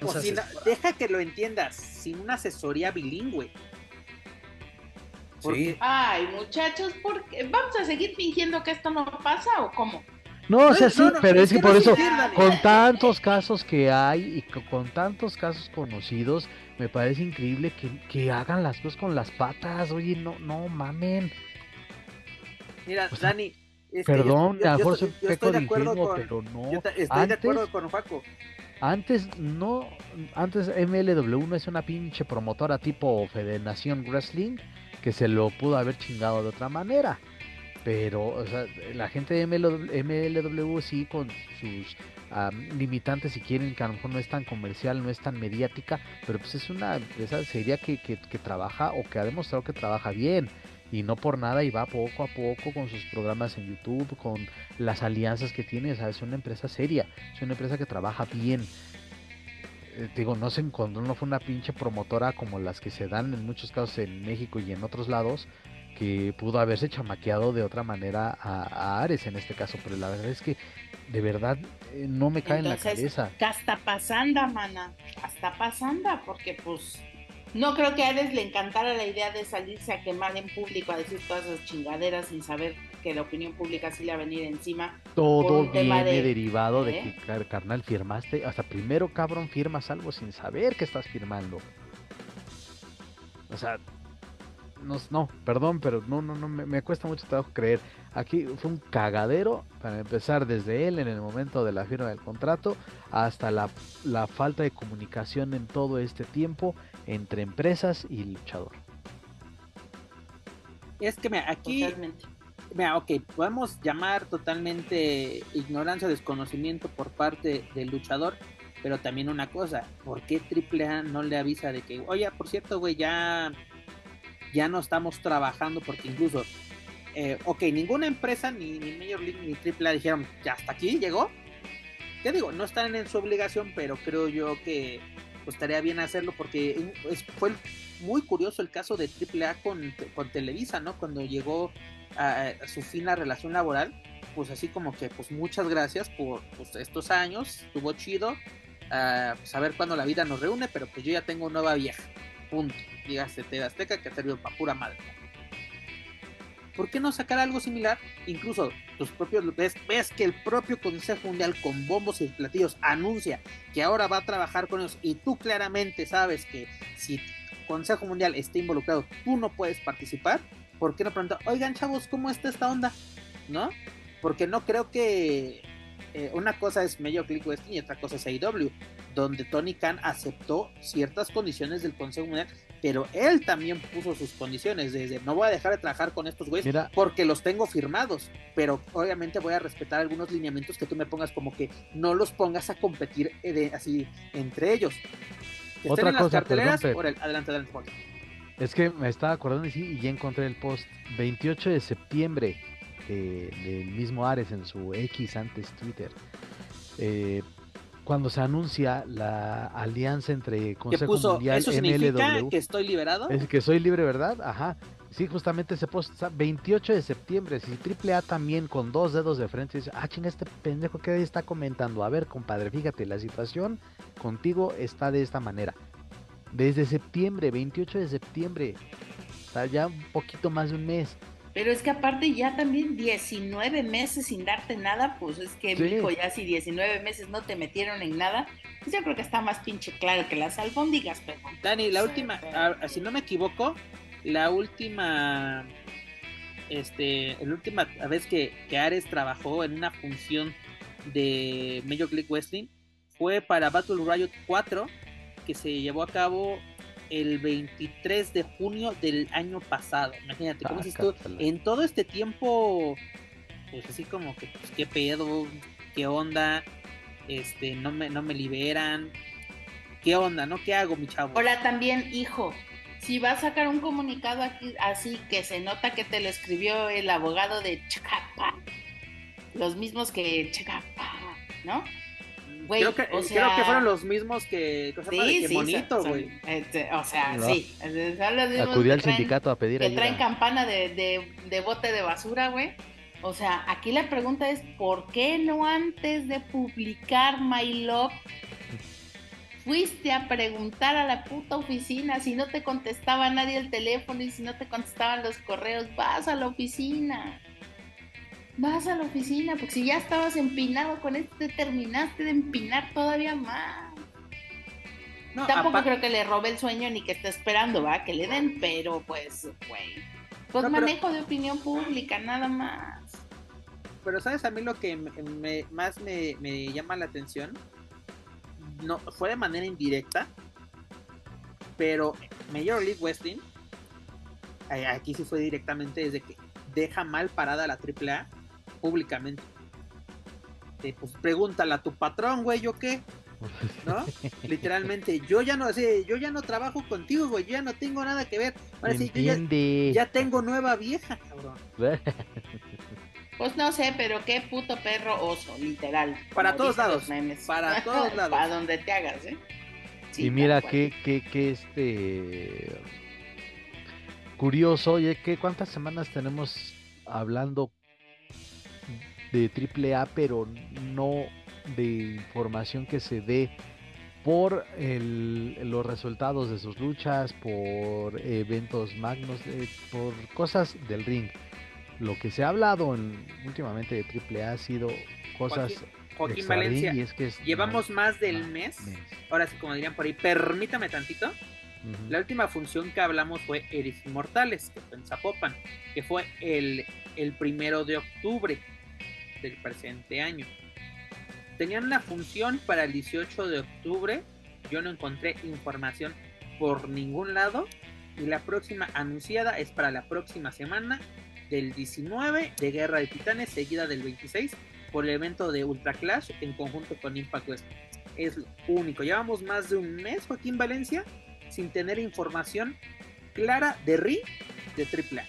pues Deja que lo entiendas, sin una asesoría bilingüe. Ay, muchachos, ¿por ¿vamos a seguir fingiendo que esto no pasa o cómo? No, o sea, sí, pero es que por eso, con tantos casos que hay y con tantos casos conocidos, me parece increíble que, hagan las cosas con las patas. Oye, no, no mamen. Mira, Dani. perdón, a lo mejor soy peco de ingenuo, pero no. estoy de acuerdo con Paco. Antes no, antes MLW no es una pinche promotora tipo Federación Wrestling que se lo pudo haber chingado de otra manera. Pero, o sea, la gente de MLW, sí, con sus limitantes, si quieren, que a lo mejor no es tan comercial, no es tan mediática, pero pues es una empresa sería que, que, trabaja o que ha demostrado que trabaja bien y no por nada y va poco a poco con sus programas en YouTube, con las alianzas que tiene, es una empresa seria, es una empresa que trabaja bien. Eh, digo, no se encontró, no fue una pinche promotora como las que se dan en muchos casos en México y en otros lados, que pudo haberse chamaqueado de otra manera a, Ares en este caso, pero la verdad es que de verdad eh, no me cae en la cabeza. Hasta pasanda, mana, hasta pasanda, porque pues no creo que a Ares le encantara la idea de salirse a quemar en público a decir todas esas chingaderas sin saber que la opinión pública sí le va a venir encima. Todo viene derivado de ¿eh? que, carnal, firmaste, hasta primero cabrón firmas algo sin saber que estás firmando. O sea, no, no, perdón, pero no, no, no, me, cuesta mucho trabajo creer. Aquí fue un cagadero para empezar desde él en el momento de la firma del contrato hasta la, falta de comunicación en todo este tiempo entre empresas y luchador. Es que me, aquí, mira, ok, podemos llamar totalmente ignorancia o desconocimiento por parte del luchador, pero también una cosa, ¿por qué AAA no le avisa de que, oye, por cierto, güey, ya ya no estamos trabajando porque incluso, eh, ok, ninguna empresa, ni, ni Major League ni AAA dijeron, ya hasta aquí llegó. ¿Qué digo? No están en su obligación, pero creo yo que pues, estaría bien hacerlo porque fue muy curioso el caso de AAA con, con Televisa, ¿no? Cuando llegó a, su fin la relación laboral, pues así como que, pues muchas gracias por pues, estos años, estuvo chido, a pues, a ver cuándo la vida nos reúne, pero pues yo ya tengo nueva vieja, punto dígase TV Azteca, que ha servido para pura madre. ¿Por qué no sacar algo similar? Incluso tus propios ves, ves que el propio Consejo Mundial con bombos y platillos anuncia que ahora va a trabajar con ellos y tú claramente sabes que si Consejo Mundial está involucrado, tú no puedes participar. ¿Por qué no preguntar, oigan chavos, ¿cómo está esta onda? ¿No? Porque no creo que eh, una cosa es Click Wrestling y otra cosa es AEW, donde Tony Khan aceptó ciertas condiciones del Consejo Mundial pero él también puso sus condiciones, desde no voy a dejar de trabajar con estos güeyes porque los tengo firmados, pero obviamente voy a respetar algunos lineamientos que tú me pongas como que no los pongas a competir eh, así entre ellos. Otra cosa, carteleras, por el, adelante, adelante, Es que me estaba acordando y ya encontré el post. 28 de septiembre del mismo Ares en su X antes Twitter. Eh, cuando se anuncia la alianza entre Consejo Mundial ¿Eso significa que estoy liberado? Es que soy libre, ¿verdad? Ajá. Sí, justamente ese post 28 de septiembre. Si AAA también con dos dedos de frente dice, ah, chinga, este pendejo que ahí está comentando. A ver, compadre, fíjate, la situación contigo está de esta manera. Desde septiembre, 28 de septiembre. Está ya un poquito más de un mes. Pero es que aparte ya también 19 meses sin darte nada, pues es que mi hijo ya si 19 meses no te metieron en nada, pues yo creo que está más pinche claro que las albóndigas, pero... Dani, la última, si no me equivoco, la última, este, la última vez que, que Ares trabajó en una función de Major League Wrestling fue para Battle Riot 4 que se llevó a cabo el 23 de junio del año pasado. Imagínate, ¿cómo dices tú? En todo este tiempo, pues así como que, pues, qué pedo, qué onda, este, no me, no me liberan, qué onda, ¿no? ¿Qué hago, mi chavo? Hola, también, hijo, si va a sacar un comunicado aquí así que se nota que te lo escribió el abogado de Chacapa, los mismos que Chacapa, ¿no? Creo, que, creo que fueron los mismos que, sí, sí, bonito, güey. Este, o sea, sí. Acudí al sindicato a pedir Que traen campana de, de, de bote de basura, güey. O sea, aquí la pregunta es, ¿por qué no antes de publicar My Love fuiste a preguntar a la puta oficina? Si no te contestaba nadie el teléfono y si no te contestaban los correos, vas a la oficina vas a la oficina, porque si ya estabas empinado con esto, te terminaste de empinar todavía más. Tampoco creo que le robe el sueño ni que esté esperando, va, que le den, pero pues, güey. Pues manejo de opinión pública, nada más. Pero sabes a mí lo que me, más me, me, llama la atención, no fue de manera indirecta, pero Major League Wrestling, aquí sí fue directamente desde que deja mal parada la AAA públicamente. pues pregúntale a tu patrón, güey, ¿yo qué? ¿No? Literalmente, yo ya no sé, yo ya no trabajo contigo, güey, yo ya no tengo nada que ver. ya, tengo nueva vieja, cabrón. Pues no sé, pero qué puto perro oso, literal. Para todos lados. Para todos lados. Para donde te hagas, ¿eh? y mira qué, qué, qué este curioso, oye, ¿qué, ¿cuántas semanas tenemos hablando de AAA, pero no de información que se dé por los resultados de sus luchas, por eventos magnos, eh, por cosas del ring. Lo que se ha hablado últimamente de AAA ha sido cosas... Joaquín, Valencia, y es que llevamos más del mes. Ahora sí, como dirían por ahí, permítame tantito. La última función que hablamos fue Eris Inmortales, que fue en Zapopan, que fue el, el primero de octubre del presente año. Tenían una función para el 18 de octubre, yo no encontré información por ningún lado y la próxima anunciada es para la próxima semana del 19 de Guerra de Titanes, seguida del 26 por el evento de Ultra Clash en conjunto con Impact West. Es lo único. Llevamos más de un mes, Joaquín Valencia, sin tener información clara de RI de AAA.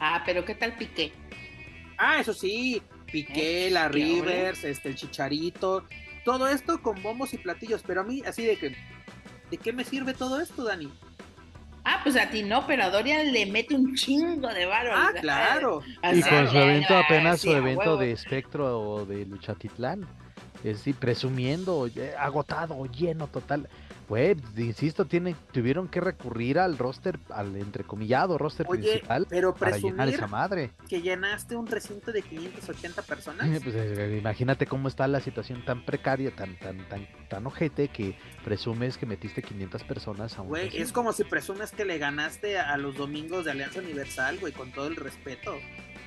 Ah, pero ¿qué tal Piqué? Ah, eso sí, Piqué, la Rivers, este, el Chicharito, todo esto con bombos y platillos, pero a mí así de que, ¿de qué me sirve todo esto, Dani? Ah, pues a ti no, pero a Dorian le mete un chingo de varo. Ah, claro. y con su evento apenas su evento de espectro o de Luchatitlán. Es decir, presumiendo, agotado, lleno total. Pues, insisto, tienen, tuvieron que recurrir al roster, al entrecomillado roster principal pero para llenar esa madre. Que llenaste un recinto de 580 personas. pues, eh, imagínate cómo está la situación tan precaria, tan, tan, tan, tan ojete que presumes que metiste 500 personas a un Güey, es como si presumes que le ganaste a los domingos de Alianza Universal, güey, con todo el respeto.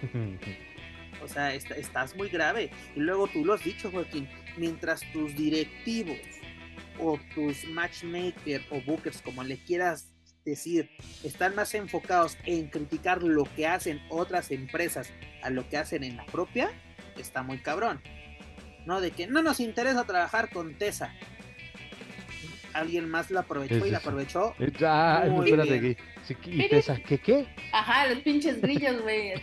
o sea, estás muy grave. Y luego tú lo has dicho, Joaquín, mientras tus directivos o tus matchmakers o bookers, como le quieras decir, están más enfocados en criticar lo que hacen otras empresas a lo que hacen en la propia, está muy cabrón. ¿No? De que no nos interesa trabajar con Tesa. alguien más lo aprovechó y lo aprovechó. Ah, espérate, ¿y qué qué? Ajá, los pinches grillos, güey.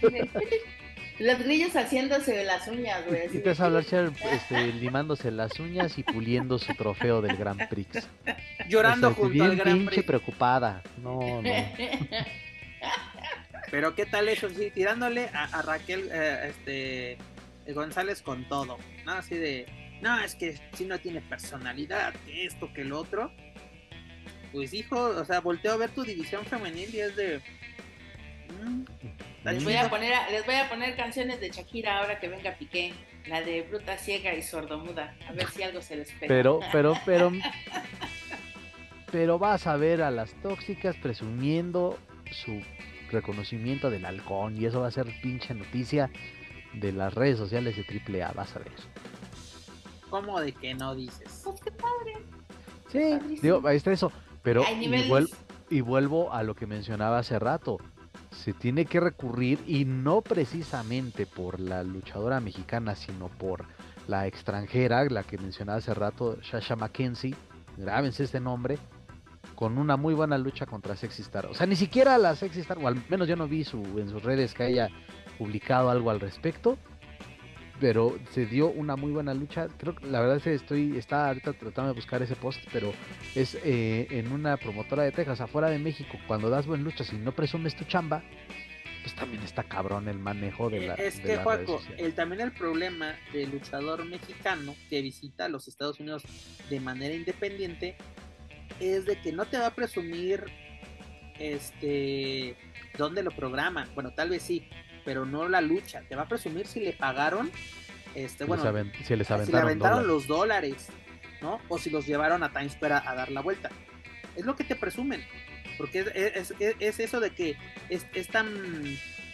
Los grillos haciéndose las uñas, güey. Y empieza a hablar este, limándose las uñas y puliendo su trofeo del Grand Prix. Llorando junto al Grand pinche preocupada. No, no. Pero qué tal eso, sí, tirándole a, Raquel eh, este, González con todo. ¿no? Así de, no, es que si no tiene personalidad, que esto, que el otro. Pues hijo, o sea, volteo a ver tu división femenil y es de... Mm, les voy, a poner, les voy a poner canciones de Shakira ahora que venga Piqué, la de Bruta Ciega y Sordomuda, a ver si algo se les pega. Pero, pero, pero, pero vas a ver a las tóxicas presumiendo su reconocimiento del halcón y eso va a ser pinche noticia de las redes sociales de AAA, vas a ver. ¿Cómo de que no dices? Pues qué padre. Sí, digo, ahí está eso, pero y vuelvo a lo que mencionaba hace rato se tiene que recurrir y no precisamente por la luchadora mexicana, sino por la extranjera, la que mencionaba hace rato, Shasha Mackenzie, grábense este nombre, con una muy buena lucha contra Sexy Star. O sea, ni siquiera la Sexy Star, o al menos yo no vi su, en sus redes que haya publicado algo al respecto, pero se dio una muy buena lucha. Creo que la verdad es que estoy, está ahorita tratando de buscar ese post, pero es eh, en una promotora de Texas, afuera de México, cuando das buen lucha, si no presumes tu chamba, pues también está cabrón el manejo de la. Es que, Juaco, el, también el problema del luchador mexicano que visita los Estados Unidos de manera independiente es de que no te va a presumir este dónde lo programa. Bueno, tal vez sí, pero no la lucha. Te va a presumir si le pagaron, este, bueno, si, les aventaron, le aventaron los dólares, ¿no? O si los llevaron a Times Square a, dar la vuelta. Es lo que te presumen, porque es, es, eso de que es, tan,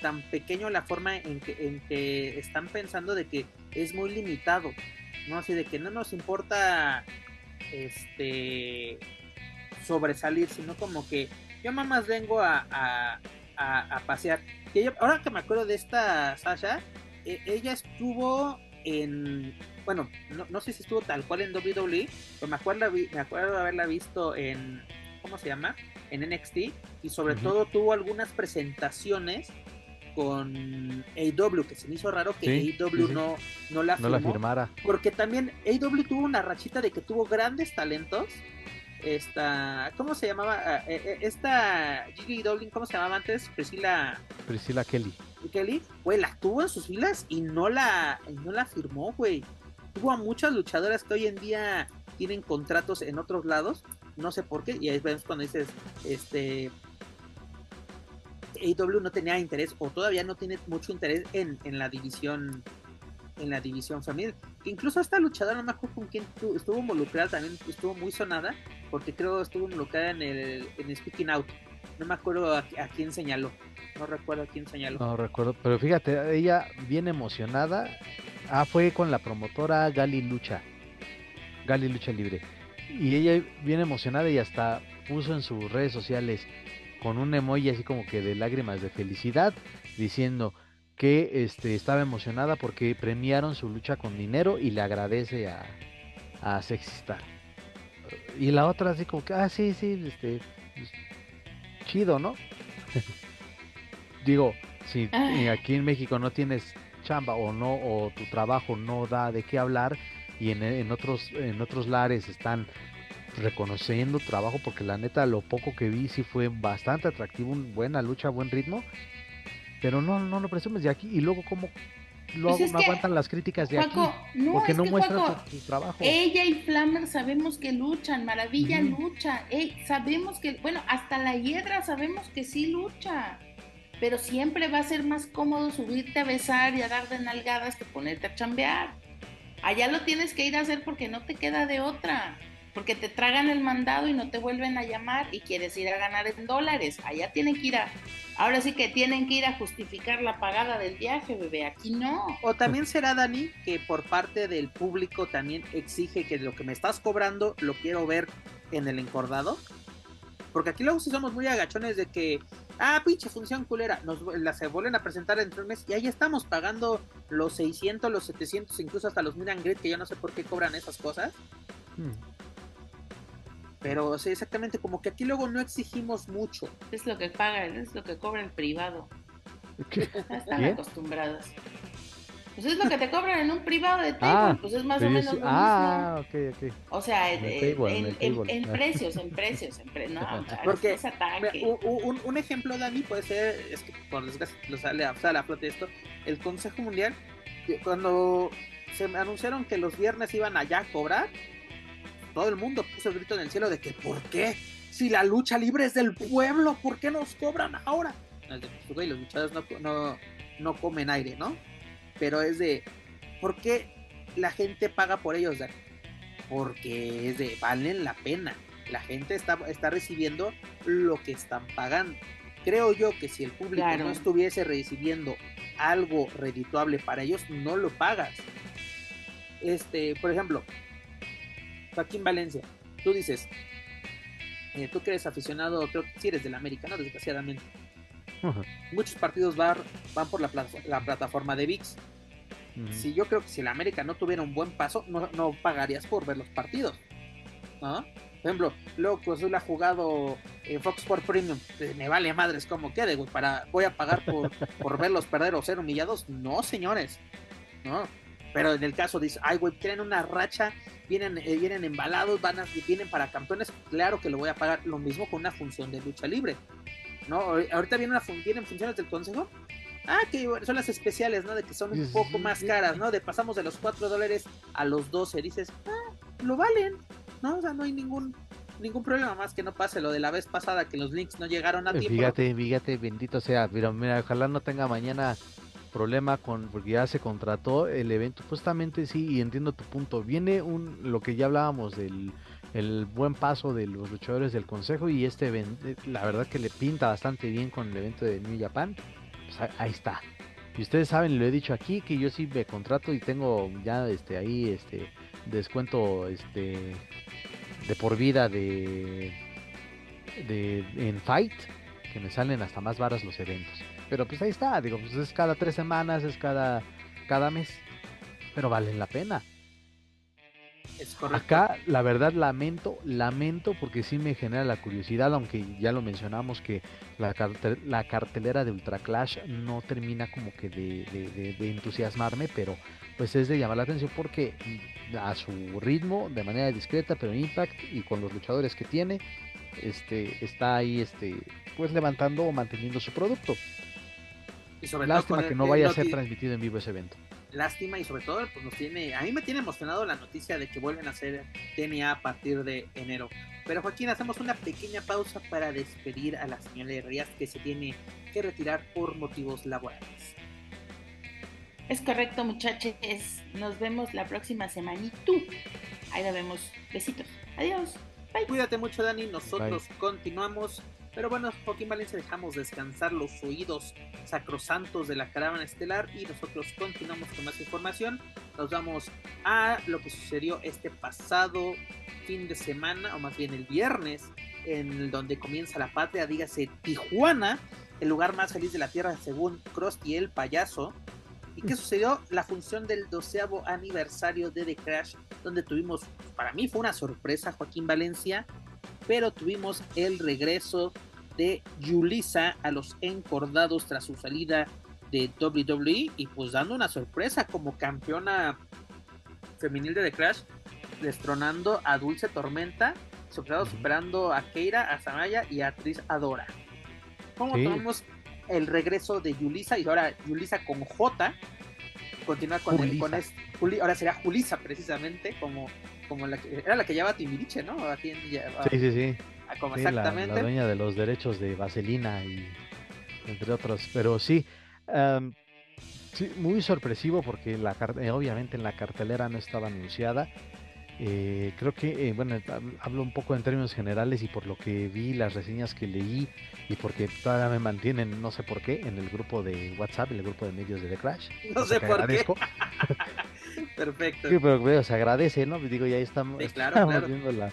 tan pequeño la forma en que, en que están pensando de que es muy limitado, ¿no? Así de que no nos importa este sobresalir, sino como que yo más vengo a, a pasear ahora que me acuerdo de esta Sasha, e, ella estuvo en. Bueno, no, sé si estuvo tal cual en WWE, pero me acuerdo, me acuerdo de haberla visto en. ¿Cómo se llama? En NXT. Y sobre todo tuvo algunas presentaciones con AW, que se me hizo raro que AW No, no, la, no la firmara. Porque también AW tuvo una rachita de que tuvo grandes talentos esta, ¿cómo se llamaba? Ah, eh, eh, esta Gigi Dolin, ¿cómo se llamaba antes? Priscila. Priscila Kelly. Kelly, güey, la tuvo en sus filas y no la, no la firmó, güey. Tuvo a muchas luchadoras que hoy en día tienen contratos en otros lados, no sé por qué, y ahí vemos cuando dices, este, AW no tenía interés o todavía no tiene mucho interés en, en la división en la división femenil. Incluso esta luchadora, no me acuerdo con quién estuvo involucrada, también estuvo muy sonada, porque creo estuvo involucrada en el en Speaking Out. No me acuerdo a, quién señaló. No recuerdo a quién señaló. No recuerdo, pero fíjate, ella bien emocionada. Ah, fue con la promotora Gali Lucha. Gali Lucha Libre. Y ella bien emocionada y hasta puso en sus redes sociales con un emoji así como que de lágrimas de felicidad diciendo que este, estaba emocionada porque premiaron su lucha con dinero y le agradece a, a Sexistar. Y la otra así como que, ah, sí, sí, este, pues, chido, ¿no? Digo, si aquí en México no tienes chamba o no, o tu trabajo no da de qué hablar y en, en otros, en otros lares están reconociendo trabajo porque la neta lo poco que vi sí fue bastante atractivo, buena lucha, buen ritmo pero no, no lo presumes de aquí y luego cómo luego pues no aguantan las críticas de aquí porque no muestra tu, trabajo. Ella y Flammer sabemos que luchan, Maravilla lucha, sabemos que, bueno, hasta la hiedra sabemos que sí lucha, pero siempre va a ser más cómodo subirte a besar y a dar de nalgadas que ponerte a chambear. Allá lo tienes que ir a hacer porque no te queda de otra porque te tragan el mandado y no te vuelven a llamar y quieres ir a ganar en dólares. Allá tienen que ir a, ahora sí que tienen que ir a justificar la pagada del viaje, bebé. Aquí no. O también será, Dani, que por parte del público también exige que lo que me estás cobrando lo quiero ver en el encordado. Porque aquí luego sí somos muy agachones de que, ah, pinche función culera, nos la se vuelven a presentar dentro de un mes y ahí estamos pagando los 600, los 700, incluso hasta los Miran Grid, que yo no sé por qué cobran esas cosas. Hmm. Pero sí, exactamente, como que aquí luego no exigimos mucho. Es lo que paga, es lo que cobra el privado. ¿Qué? Están acostumbrados. Pues es lo que te cobran en un privado de table, ah, pues es más o menos lo ah, mismo. Ah, ok, ok. O sea, en, en, precios, en precios, en precios, no, Porque un, un, ejemplo, Dani, puede ser, es que por desgracia lo sale a, sale a flote esto, el Consejo Mundial, cuando se anunciaron que los viernes iban allá a cobrar, todo el mundo puso el grito en el cielo de que ¿por qué? Si la lucha libre es del pueblo, ¿por qué nos cobran ahora? Pues, los luchadores no, no, no comen aire, ¿no? Pero es de, ¿por qué la gente paga por ellos? Porque es de, valen la pena. La gente está, está recibiendo lo que están pagando. Creo yo que si el público no estuviese recibiendo algo redituable para ellos, no lo pagas. Este, por ejemplo, Joaquín Valencia, tú dices, eh, tú que eres aficionado, creo que si eres del América, ¿no? Desgraciadamente. Muchos partidos van, van por la, la plataforma de VIX. Si yo creo que si el América no tuviera un buen paso, no, no pagarías por ver los partidos. ¿no? Por ejemplo, luego Cruz ha jugado en Fox Sport Premium. Pues, me vale madres como quede, güey. Para, voy a pagar por, por verlos perder o ser humillados. No, señores. No. Pero en el caso dice, ay, güey, tienen una racha, vienen, eh, vienen embalados, van a, vienen para campeones. Claro que lo voy a pagar. Lo mismo con una función de lucha libre. ¿no? Ahorita vienen, una, vienen funciones del consejo. Ah, que son las especiales, ¿no? De que son un poco más caras, ¿no? De pasamos de los 4 dólares a los 12. Dices, ah, lo valen, ¿no? O sea, no hay ningún ningún problema más que no pase lo de la vez pasada que los links no llegaron a tiempo. Fíjate, fíjate, bendito sea. Pero mira, ojalá no tenga mañana problema con porque ya se contrató el evento justamente sí y entiendo tu punto viene un lo que ya hablábamos del el buen paso de los luchadores del consejo y este evento, la verdad que le pinta bastante bien con el evento de New Japan. Pues ahí está. Y ustedes saben, lo he dicho aquí, que yo sí me contrato y tengo ya este ahí este descuento este de por vida de, de en Fight, que me salen hasta más varas los eventos. Pero pues ahí está, digo, pues es cada tres semanas, es cada, cada mes. Pero valen la pena. Acá, la verdad, lamento, lamento porque sí me genera la curiosidad, aunque ya lo mencionamos que la, la cartelera de Ultra Clash no termina como que de, entusiasmarme, pero pues es de llamar la atención porque a su ritmo, de manera discreta, pero Impact y con los luchadores que tiene, este, está ahí, este, pues levantando o manteniendo su producto. Y sobre Lástima que no vaya a ser transmitido en vivo ese evento lástima y sobre todo pues nos tiene, a mí me tiene emocionado la noticia de que vuelven a hacer TNA a partir de enero. Pero Joaquín, hacemos una pequeña pausa para despedir a la señora Rías que se tiene que retirar por motivos laborales. Es correcto, muchachos. Nos vemos la próxima semana y tú. Ahí la vemos. Besitos. Adiós. Bye. Cuídate mucho, Dani. Nosotros continuamos pero bueno, Joaquín Valencia dejamos descansar los oídos sacrosantos de la caravana estelar y nosotros continuamos con más información. Nos vamos a lo que sucedió este pasado fin de semana, o más bien el viernes, en donde comienza la patria, dígase Tijuana, el lugar más feliz de la tierra según Krusty el payaso. ¿Y qué sucedió? La función del doceavo aniversario de The Crash, donde tuvimos, para mí fue una sorpresa, Joaquín Valencia, pero tuvimos el regreso de Yulisa a los encordados tras su salida de WWE y pues dando una sorpresa como campeona femenil de The Crash, destronando a Dulce Tormenta, superando a Keira, a Samaya y a Tris Adora. Como tenemos el regreso de Yulisa y ahora Yulisa con J, continúa con el con ahora será Julisa precisamente como como la que era la que lleva Timiriche, ¿no? sí, sí, sí. Ah, como exactamente. La, dueña de los derechos de Vaselina y entre otros. Pero sí, sí muy sorpresivo porque la eh, obviamente en la cartelera no estaba anunciada. Eh, creo que, eh, bueno, hablo un poco en términos generales y por lo que vi, las reseñas que leí y porque todavía me mantienen, no sé por qué, en el grupo de WhatsApp, en el grupo de medios de The Crash. No sé por qué. Perfecto. Sí, pero se agradece, ¿no? Digo, ya estamos, viendo la,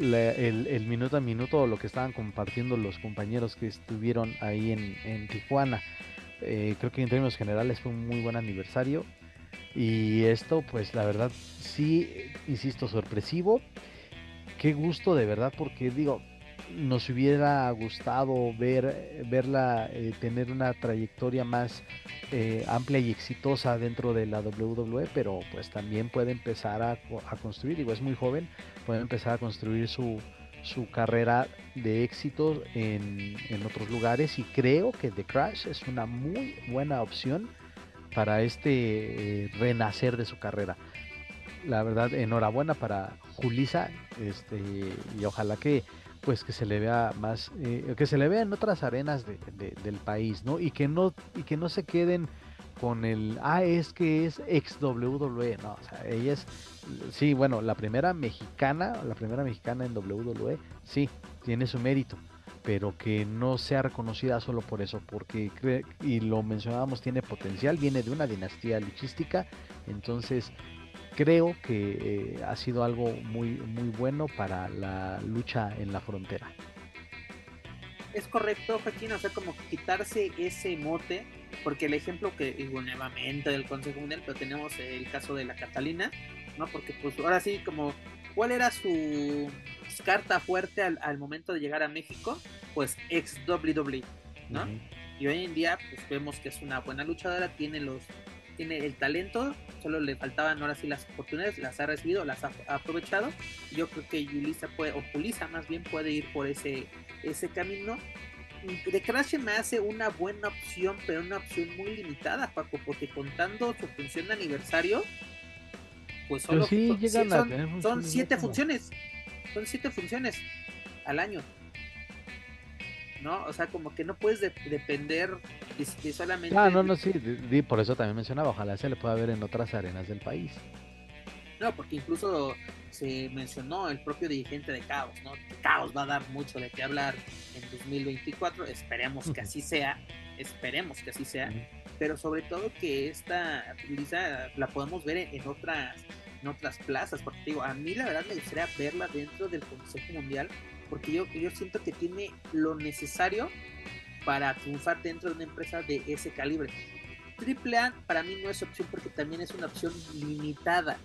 el, minuto a minuto lo que estaban compartiendo los compañeros que estuvieron ahí en, Tijuana. Eh, creo que en términos generales fue un muy buen aniversario. Y esto, pues la verdad, sí, insisto, sorpresivo. qué gusto de verdad, porque digo, nos hubiera gustado ver, verla eh, tener una trayectoria más eh, amplia y exitosa dentro de la WWE, pero pues también puede empezar a, construir, digo, es muy joven, puede empezar a construir su, su carrera de éxito en, en, otros lugares y creo que The Crash es una muy buena opción para este eh, renacer de su carrera. La verdad, enhorabuena para Julisa este, y ojalá que pues que se le vea más, eh, que se le vea en otras arenas del país, ¿no? Y que no, y que no se queden con el, ah, es que es ex WWE, no, o sea, ella es, sí, bueno, la primera mexicana, la primera mexicana en WWE, sí, tiene su mérito, pero que no sea reconocida solo por eso, porque, y lo mencionábamos, tiene potencial, viene de una dinastía luchística, entonces creo que eh, ha sido algo muy, muy bueno para la lucha en la frontera. Es correcto, Joaquín, o sea, como quitarse ese mote, porque el ejemplo que, digo, nuevamente del Consejo Mundial, pero tenemos el caso de la Catalina, ¿no? Porque pues ahora sí, como, ¿cuál era su carta fuerte al, momento de llegar a México? Pues ex WWE, ¿no? Y hoy en día, pues vemos que es una buena luchadora, tiene los tiene el talento, solo le faltaban ahora sí las oportunidades, las ha recibido, las ha aprovechado. Yo creo que Yulisa puede, o Pulisa más bien puede ir por ese, ese camino. De Crash me hace una buena opción, pero una opción muy limitada, Paco, porque contando su función de aniversario, pues solo son, son siete funciones, son siete funciones al año. ¿No? O sea, como que no puedes depender de, solamente... Ah, no, no, sí, por eso también mencionaba, ojalá se le pueda ver en otras arenas del país. No, porque incluso se mencionó el propio dirigente de Caos, ¿no? Caos va a dar mucho de qué hablar en 2024, esperemos que así sea, esperemos que así sea, pero sobre todo que esta Lisa la podemos ver en, otras en otras plazas, porque digo, a mí la verdad me gustaría verla dentro del Consejo Mundial porque yo, yo siento que tiene lo necesario para triunfar dentro de una empresa de ese calibre. Triple A para mí no es opción porque también es una opción limitada.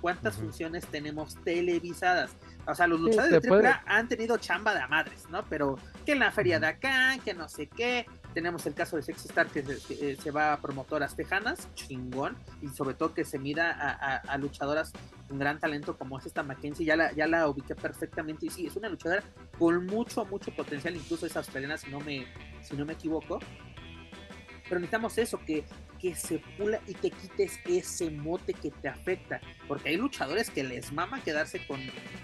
¿Cuántas funciones tenemos televisadas? O sea, los luchadores de AAA han tenido chamba de madres, ¿no? Pero que en la feria de acá, que no sé qué. Tenemos el caso de Sexy Star que se, eh, va a promotoras tejanas, chingón. Y sobre todo que se mida a, luchadoras con gran talento como es esta Mackenzie. Ya la, ya la ubiqué perfectamente. Y sí, es una luchadora con mucho, mucho potencial. Incluso es australiana, si no me, si no me equivoco. Pero necesitamos eso, que que se pula y te quites ese mote que te afecta. Porque hay luchadores que les mama quedarse con,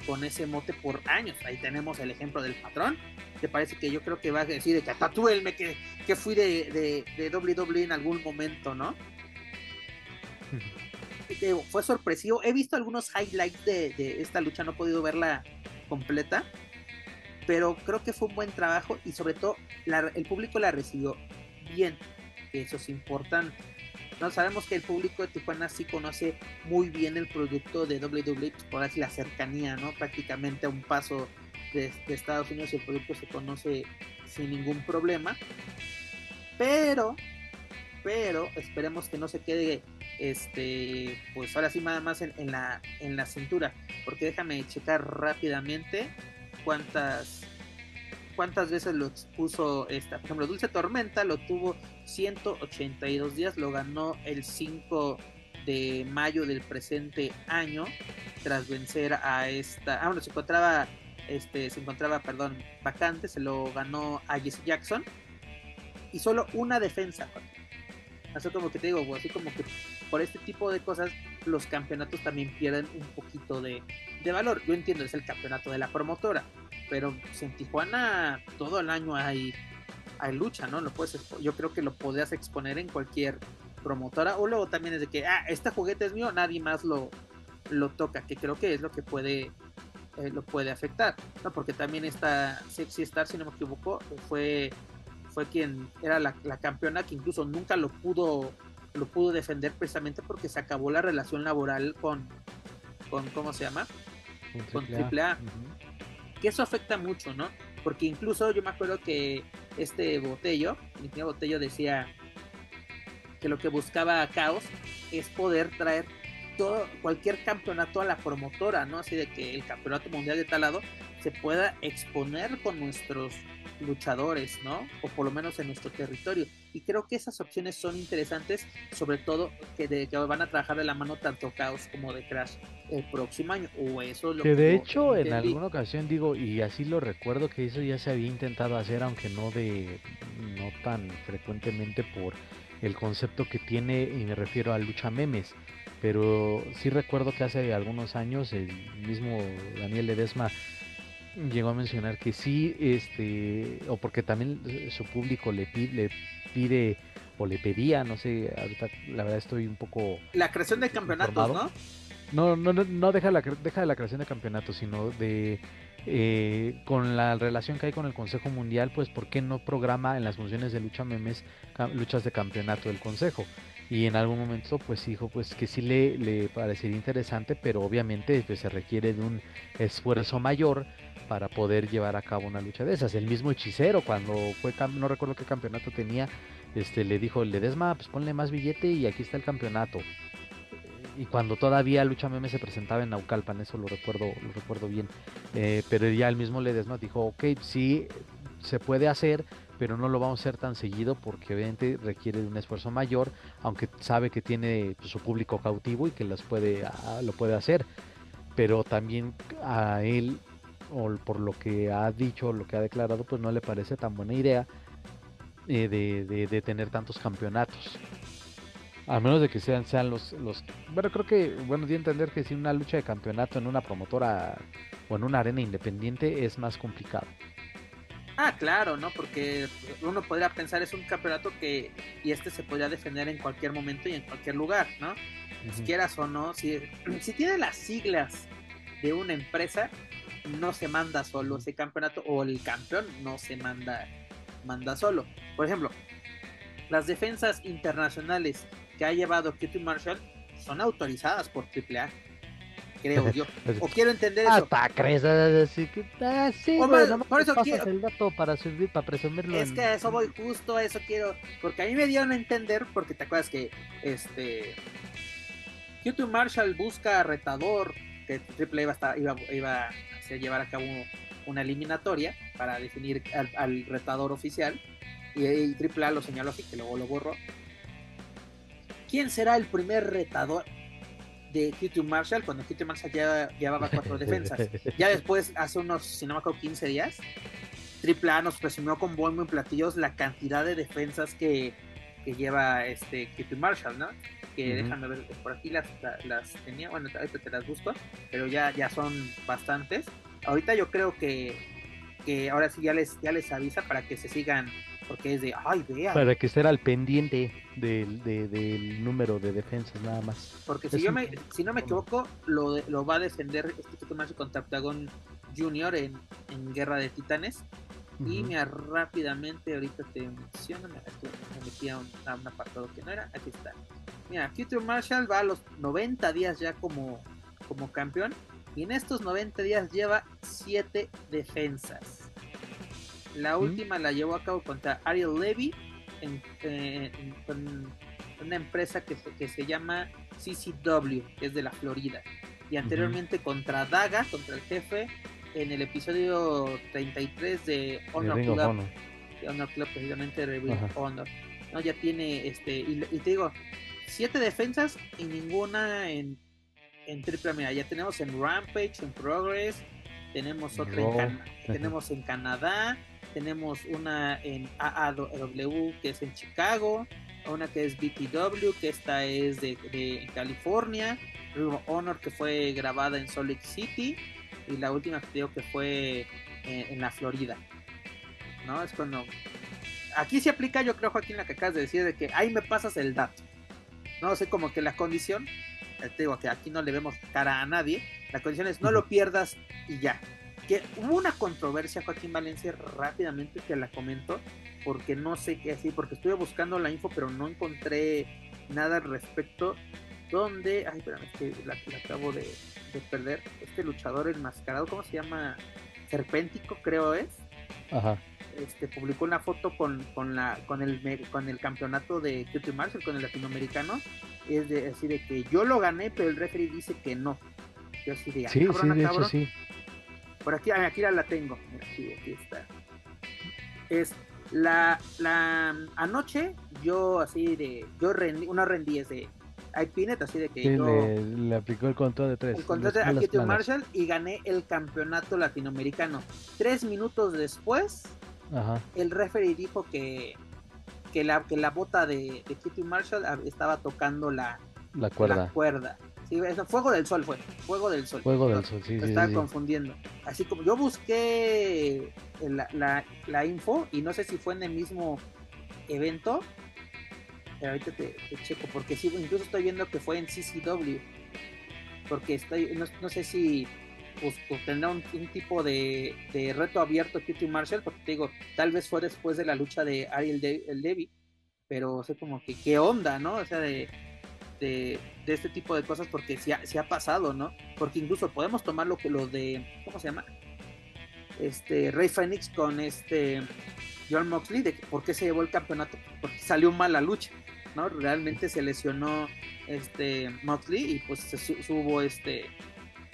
con ese mote por años. Ahí tenemos el ejemplo del patrón, que parece que yo creo que va a decir de que tatúelme que, que fui de, de, de WWE en algún momento, ¿no? fue sorpresivo. He visto algunos highlights de, esta lucha, no he podido verla completa, pero creo que fue un buen trabajo y sobre todo el público la recibió bien eso es importante. No sabemos que el público de Tijuana sí conoce muy bien el producto de WWE, pues, por así la cercanía, ¿no? Prácticamente a un paso de, Estados Unidos el producto se conoce sin ningún problema. Pero, pero esperemos que no se quede este pues ahora sí nada más en, la en la cintura porque déjame checar rápidamente cuántas cuántas veces lo expuso esta. Por ejemplo, Dulce Tormenta lo tuvo 182 días, lo ganó el 5 de mayo del presente año tras vencer a esta. Ah, bueno, se encontraba, este, se encontraba, perdón, vacante, se lo ganó a Jesse Jackson y solo una defensa. Así como que te digo, así como que por este tipo de cosas los campeonatos también pierden un poquito de, de valor. Yo entiendo, es el campeonato de la promotora, pero pues, en Tijuana todo el año hay, hay lucha, ¿no? Lo puedes, yo creo que lo podrías exponer en cualquier promotora, o luego también es de que, ah, este juguete es mío, nadie más lo, lo toca, que creo que es lo que puede eh, lo puede afectar, ¿no? Porque también esta Sexy Star, si no me equivoco, fue, fue quien era la, campeona que incluso nunca lo pudo lo pudo defender precisamente porque se acabó la relación laboral con, con ¿cómo se llama? Con AAA que eso afecta mucho, ¿no? Porque incluso yo me acuerdo que este Botello, el ingeniero Botello decía que lo que buscaba Caos es poder traer todo, cualquier campeonato a la promotora, ¿no? Así de que el campeonato mundial de tal lado se pueda exponer con nuestros luchadores, ¿no? O por lo menos en nuestro territorio. Y creo que esas opciones son interesantes, sobre todo que, de, que van a trabajar de la mano tanto Chaos como de Crash el próximo año. O eso lo que de hecho en alguna ocasión digo, y así lo recuerdo que eso ya se había intentado hacer, aunque no de no tan frecuentemente por el concepto que tiene, y me refiero a lucha memes. Pero sí recuerdo que hace algunos años el mismo Daniel Ledesma llegó a mencionar que sí, este, o porque también su público le pide, le pide o le pedía, no sé, ahorita la verdad estoy un poco... La creación de campeonatos, ¿no? No, no, no, no deja, la, deja de la creación de campeonatos, sino de eh, con la relación que hay con el Consejo Mundial, pues ¿por qué no programa en las funciones de lucha memes luchas de campeonato del Consejo? Y en algún momento pues dijo pues que sí le, le parecería interesante, pero obviamente pues, se requiere de un esfuerzo mayor para poder llevar a cabo una lucha de esas. El mismo hechicero, cuando fue, no recuerdo qué campeonato tenía, este le dijo, le desma, pues ponle más billete y aquí está el campeonato. Y cuando todavía Lucha Meme se presentaba en Naucalpan, eso lo recuerdo, lo recuerdo bien. Eh, pero ya el mismo Ledesma dijo, ok, sí, se puede hacer, pero no lo vamos a hacer tan seguido porque obviamente requiere de un esfuerzo mayor, aunque sabe que tiene pues, su público cautivo y que las puede, lo puede hacer. Pero también a él o por lo que ha dicho, lo que ha declarado, pues no le parece tan buena idea eh, de, tener tantos campeonatos. A menos de que sean, sean los, los... Bueno, creo que, bueno, de entender que si una lucha de campeonato en una promotora o en una arena independiente es más complicado. Ah, claro, ¿no? Porque uno podría pensar es un campeonato que y este se podría defender en cualquier momento y en cualquier lugar, ¿no? Si quieras o no, si, si tiene las siglas de una empresa, no se manda solo ese campeonato o el campeón no se manda, manda solo. Por ejemplo, las defensas internacionales que ha llevado Kitty Marshall son autorizadas por AAA. Creo yo. O quiero entender eso. Hasta crees así que ah, sí, por eso quiero el dato para subir, para presumirlo. Es que eso voy justo a eso quiero, porque a mí me dieron a entender, porque te acuerdas que este Q2 Marshall busca retador, que iba a, iba, iba llevar a cabo una eliminatoria para definir al, retador oficial. Y, y AAA lo señaló así, que luego lo borró. ¿Quién será el primer retador de Q2 Marshall cuando Q2 Marshall ya llevaba cuatro defensas? Ya después, hace unos, si no me acuerdo, 15 días, AAA nos presumió con bombo y platillos la cantidad de defensas que, que lleva este Q2 Marshall, ¿no? que déjame ver, por aquí las, las tenía, bueno, ahorita te las busco, pero ya, ya son bastantes. Ahorita yo creo que, que ahora sí ya les, ya les avisa para que se sigan, porque es de, ay, vea. Para que esté al pendiente del, del número de defensas nada más. Porque si, yo me, si no me equivoco, lo, lo va a defender este más contra Octagon Junior en, en Guerra de Titanes. Y mira, rápidamente, ahorita te menciono, me, metí a un, a un apartado que no era, aquí está. Mira, Future Marshall va a los 90 días ya como, como campeón. Y en estos 90 días lleva 7 defensas. La última la llevó a cabo contra Ariel Levy en, con una empresa que, que se llama CCW, que es de la Florida. Y anteriormente contra Daga, contra el jefe, en el episodio 33 de Honor Club. Honor. Honor Club, precisamente de Honor. ¿no? Ya tiene este, y, y te digo, siete defensas y ninguna en, en triple Ya tenemos en Rampage, en Progress, tenemos otra en, tenemos en Canadá, tenemos una en AAW que es en Chicago, una que es BTW, que esta es de, California, Honor que fue grabada en Salt Lake City y la última que digo que fue en, en la Florida. ¿No? Es cuando aquí se aplica, yo creo, Joaquín, la que acabas de decir, de que ahí me pasas el dato. No sé, como que la condición, eh, te digo que aquí no le vemos cara a nadie, la condición es no lo pierdas y ya. Que hubo una controversia, Joaquín Valencia, rápidamente te la comento, porque no sé qué así, porque estuve buscando la info, pero no encontré nada al respecto. Donde, ay, espérame, es que la, acabo de, perder. Este luchador enmascarado, ¿cómo se llama? Serpéntico, creo es. Ajá este, publicó una foto con, con, la, con, el, con el campeonato de QT Marshall, con el latinoamericano, es de, así de que yo lo gané, pero el referee dice que no. Yo así de, ah, sí, sí, de hecho, sí. Por aquí, aquí la tengo. aquí, aquí está. Es la, la anoche, yo así de, yo rendí, una rendí de iPinet, así de que yo le, aplicó el control de tres. El control de aquí Marshall y gané el campeonato latinoamericano. Tres minutos después, el referee dijo que, que, la, que la bota de, de Kitty Marshall estaba tocando la, la cuerda. La cuerda. Sí, eso, Fuego del Sol fue. Fuego del Sol. Fuego del Sol, sí. estaba confundiendo. Así como yo busqué la, la, la, info y no sé si fue en el mismo evento. Pero ahorita te, checo, porque sí, incluso estoy viendo que fue en CCW. Porque estoy, no, sé si pues, pues tendrá un, tipo de, de, reto abierto Kitty Marshall, porque te digo, tal vez fue después de la lucha de Ariel de, el Levy, pero sé como que qué onda, ¿no? O sea, de de, este tipo de cosas porque se ha, pasado, ¿no? Porque incluso podemos tomar lo, lo de, ¿cómo se llama? Este, Rey Phoenix con este John Moxley, de por qué se llevó el campeonato, porque salió mal la lucha, ¿no? Realmente se lesionó este Moxley y pues se subo este,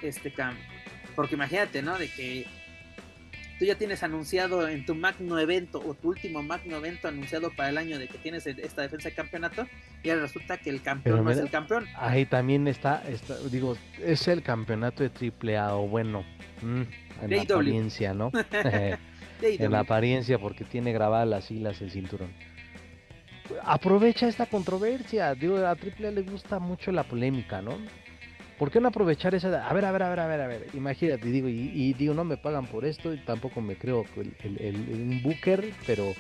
este cambio. Porque imagínate, ¿no? De que tú ya tienes anunciado en tu magno evento o tu último magno evento anunciado para el año de que tienes esta defensa de campeonato y ahora resulta que el campeón no es el campeón. Ahí también está, digo, es el campeonato de triple A o bueno, mm, en la apariencia, ¿no? en la apariencia porque tiene grabadas las siglas el cinturón. Aprovecha esta controversia, digo, a triple A le gusta mucho la polémica, ¿no? ¿Por qué no aprovechar esa? A ver, a ver, a ver, a ver, a ver. Imagínate, digo, y, digo, no me pagan por esto, y tampoco me creo el, un booker, pero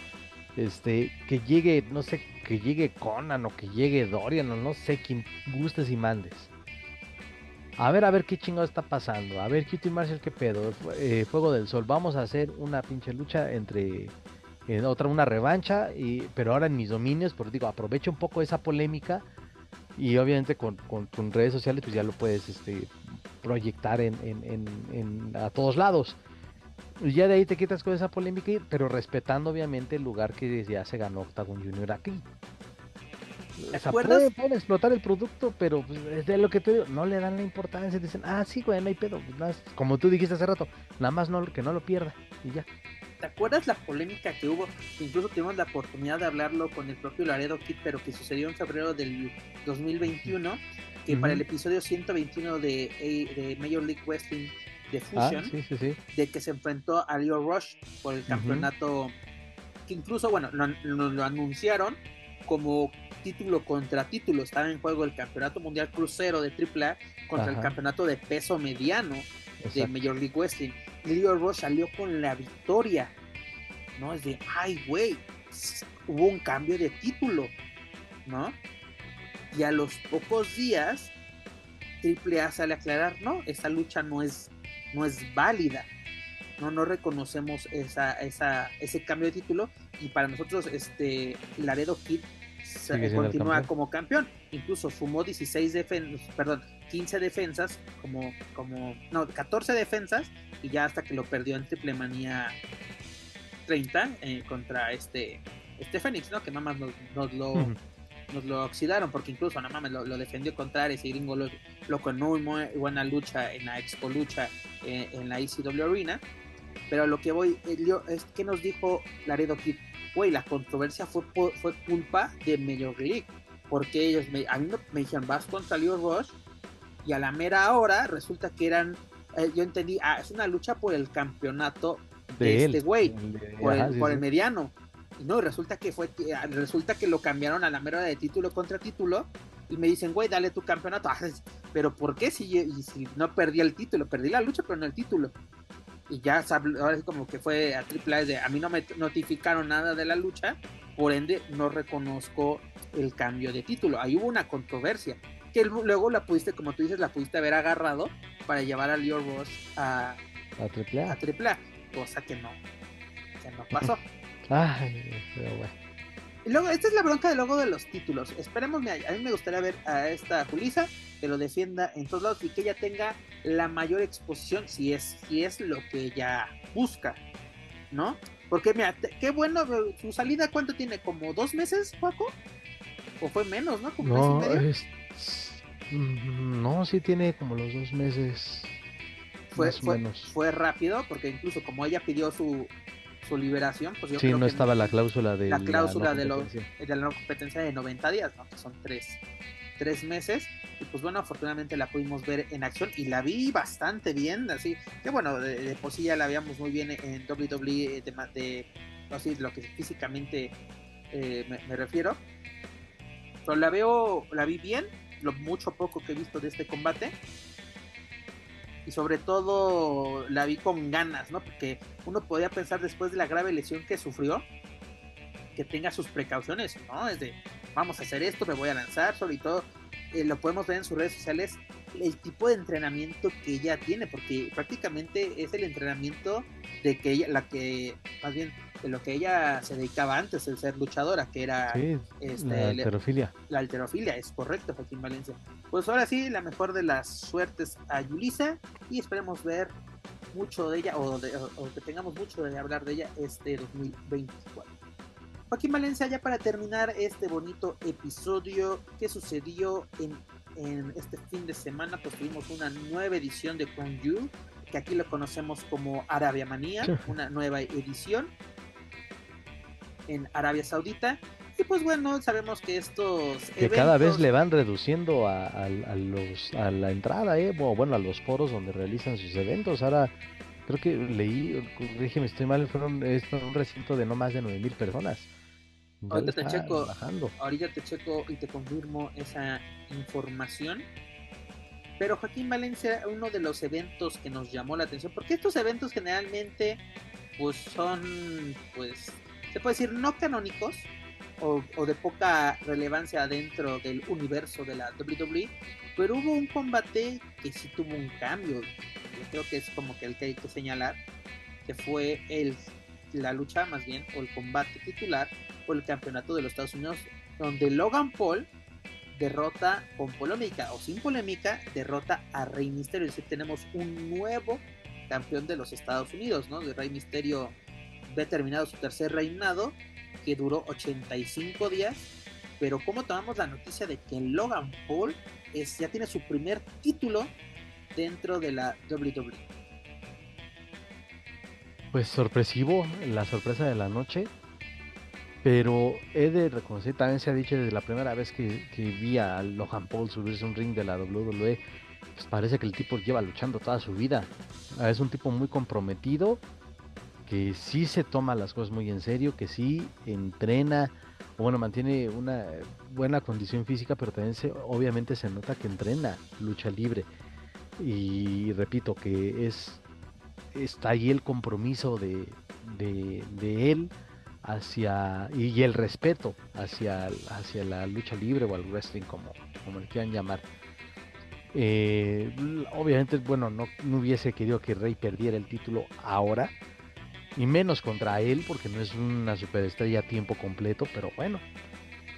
este, que llegue, no sé, que llegue Conan o que llegue Dorian o no sé quién gustes y mandes. A ver, a ver qué chingado está pasando. A ver, Cutie Marshall, qué pedo. Eh, Fuego del Sol. Vamos a hacer una pinche lucha entre. Eh, otra, una revancha, y, pero ahora en mis dominios, porque digo, aprovecho un poco esa polémica y obviamente con, con, redes sociales pues ya lo puedes este, proyectar en, en, a todos lados. Y ya de ahí te quitas con esa polémica, pero respetando obviamente el lugar que ya se ganó Octagon Junior aquí. O sea, puede, explotar el producto, pero pues, es de lo que te digo, no le dan la importancia, dicen, ah, sí, güey, no hay pedo, pues, como tú dijiste hace rato, nada más no, que no lo pierda, y ya. ¿Te acuerdas la polémica que hubo? Incluso tuvimos la oportunidad de hablarlo con el propio Laredo Kid, pero que sucedió en febrero del 2021, que para el episodio 121 de, de Major League Wrestling de ah, Fusion, de que se enfrentó a Leo Rush por el campeonato, que incluso, bueno, nos lo, anunciaron como título contra título, estaba en juego el campeonato mundial crucero de AAA contra el campeonato de peso mediano de Major League Wrestling. Leo Rush salió con la victoria, ¿no? Es de, ay, güey, hubo un cambio de título, ¿no? Y a los pocos días, AAA sale a aclarar, no, esa lucha no es, no es válida. No, no reconocemos esa, esa, ese cambio de título y para nosotros este Laredo Kid continúa como campeón. Incluso sumó 16 defensas, perdón, 15 defensas, como, como, no, 14 defensas, y ya hasta que lo perdió en Triple Manía 30 eh, contra este, este Fénix, ¿no? Que nada más nos, lo, nos lo oxidaron, porque incluso nada más lo, defendió contra Ares y Gringo lo, lo con muy, buena lucha en la Expo Lucha eh, en la ECW Arena. Pero lo que voy, eh, es que nos dijo Laredo Kid, güey, la controversia fue, fue culpa de Major League, porque ellos me, a mí me, dijeron, vas contra Leo Rush, y a la mera hora resulta que eran, eh, yo entendí, ah, es una lucha por el campeonato de, este güey, por, el, mediano. Y no, resulta que fue, ah, resulta que lo cambiaron a la mera hora de título contra título, y me dicen, güey, dale tu campeonato. Ah, pero ¿por qué si, si no perdí el título? Perdí la lucha, pero no el título y ya ahora es como que fue a triple de a mí no me notificaron nada de la lucha, por ende no reconozco el cambio de título. Ahí hubo una controversia que luego la pudiste, como tú dices, la pudiste haber agarrado para llevar a Leo Ross a, a triple A. A cosa que no, que no pasó. Ay, pero bueno. Y luego, esta es la bronca de luego de los títulos. Esperemos, a mí me gustaría ver a esta Julisa que lo defienda en todos lados y que ella tenga la mayor exposición si es, si es lo que ella busca, ¿no? Porque mira, qué bueno, su salida, ¿cuánto tiene? ¿Como dos meses, Paco? ¿O fue menos, no? Como no, Mm, no, sí tiene como los dos meses. Fue, fue, fue rápido, porque incluso como ella pidió su, su liberación, pues yo sí, no estaba la cláusula de la cláusula de, de la no competencia de 90 días, ¿no? que son tres, tres meses. Y pues bueno, afortunadamente la pudimos ver en acción y la vi bastante bien, así que bueno, de, por sí ya la veíamos muy bien en WWE, de, de así, lo que físicamente eh, me, refiero. Pero la veo, la vi bien, lo mucho poco que he visto de este combate. Y sobre todo la vi con ganas, ¿no? Porque uno podía pensar después de la grave lesión que sufrió, que tenga sus precauciones, ¿no? Es de, vamos a hacer esto, me voy a lanzar, sobre todo eh, lo podemos ver en sus redes sociales, el tipo de entrenamiento que ella tiene, porque prácticamente es el entrenamiento de que ella, la que, más bien, de lo que ella se dedicaba antes, el ser luchadora, que era este, la alterofilia. La alterofilia, es correcto, Joaquín Valencia. Pues ahora sí, la mejor de las suertes a Yulisa y esperemos ver mucho de ella o, o que tengamos mucho de hablar de ella este 2024. Joaquín Valencia, ya para terminar este bonito episodio que sucedió en, este fin de semana, pues tuvimos una nueva edición de Crown You, que aquí lo conocemos como Arabia Manía, una nueva edición en Arabia Saudita. Y pues bueno, sabemos que estos. Que cada vez le van reduciendo a, los, a la entrada, ¿eh? bueno, a los foros donde realizan sus eventos. Ahora creo que leí, me estoy mal, fueron es un recinto de no más de 9000 personas. Ahorita te, checo, ahorita te checo y te confirmo esa información. Pero Joaquín Valencia, uno de los eventos que nos llamó la atención, porque estos eventos generalmente pues son, pues, se puede decir no canónicos o, de poca relevancia dentro del universo de la WWE, pero hubo un combate que sí tuvo un cambio. Yo creo que es como que el que hay que señalar, que fue el, la lucha más bien, o el combate titular por el campeonato de los Estados Unidos, donde Logan Paul derrota con polémica o sin polémica, derrota a Rey Misterio. Es decir, tenemos un nuevo campeón de los Estados Unidos, ¿no? De Rey Misterio ve terminado su tercer reinado, que duró 85 días. Pero ¿cómo tomamos la noticia de que Logan Paul es, ya tiene su primer título dentro de la WWE? Pues sorpresivo, la sorpresa de la noche. Pero he de reconocer, también se ha dicho desde la primera vez que, vi a Logan Paul subirse un ring de la WWE, pues parece que el tipo lleva luchando toda su vida. Ah, es un tipo muy comprometido, que sí se toma las cosas muy en serio, que sí entrena, bueno, mantiene una buena condición física, pero también se, obviamente se nota que entrena lucha libre. Y repito, que es está ahí el compromiso de, de, de él hacia y, el respeto hacia, hacia la lucha libre o al wrestling como, como le quieran llamar. Eh, obviamente, bueno, no, no, hubiese querido que Rey perdiera el título ahora, y menos contra él, porque no es una superestrella a tiempo completo, pero bueno,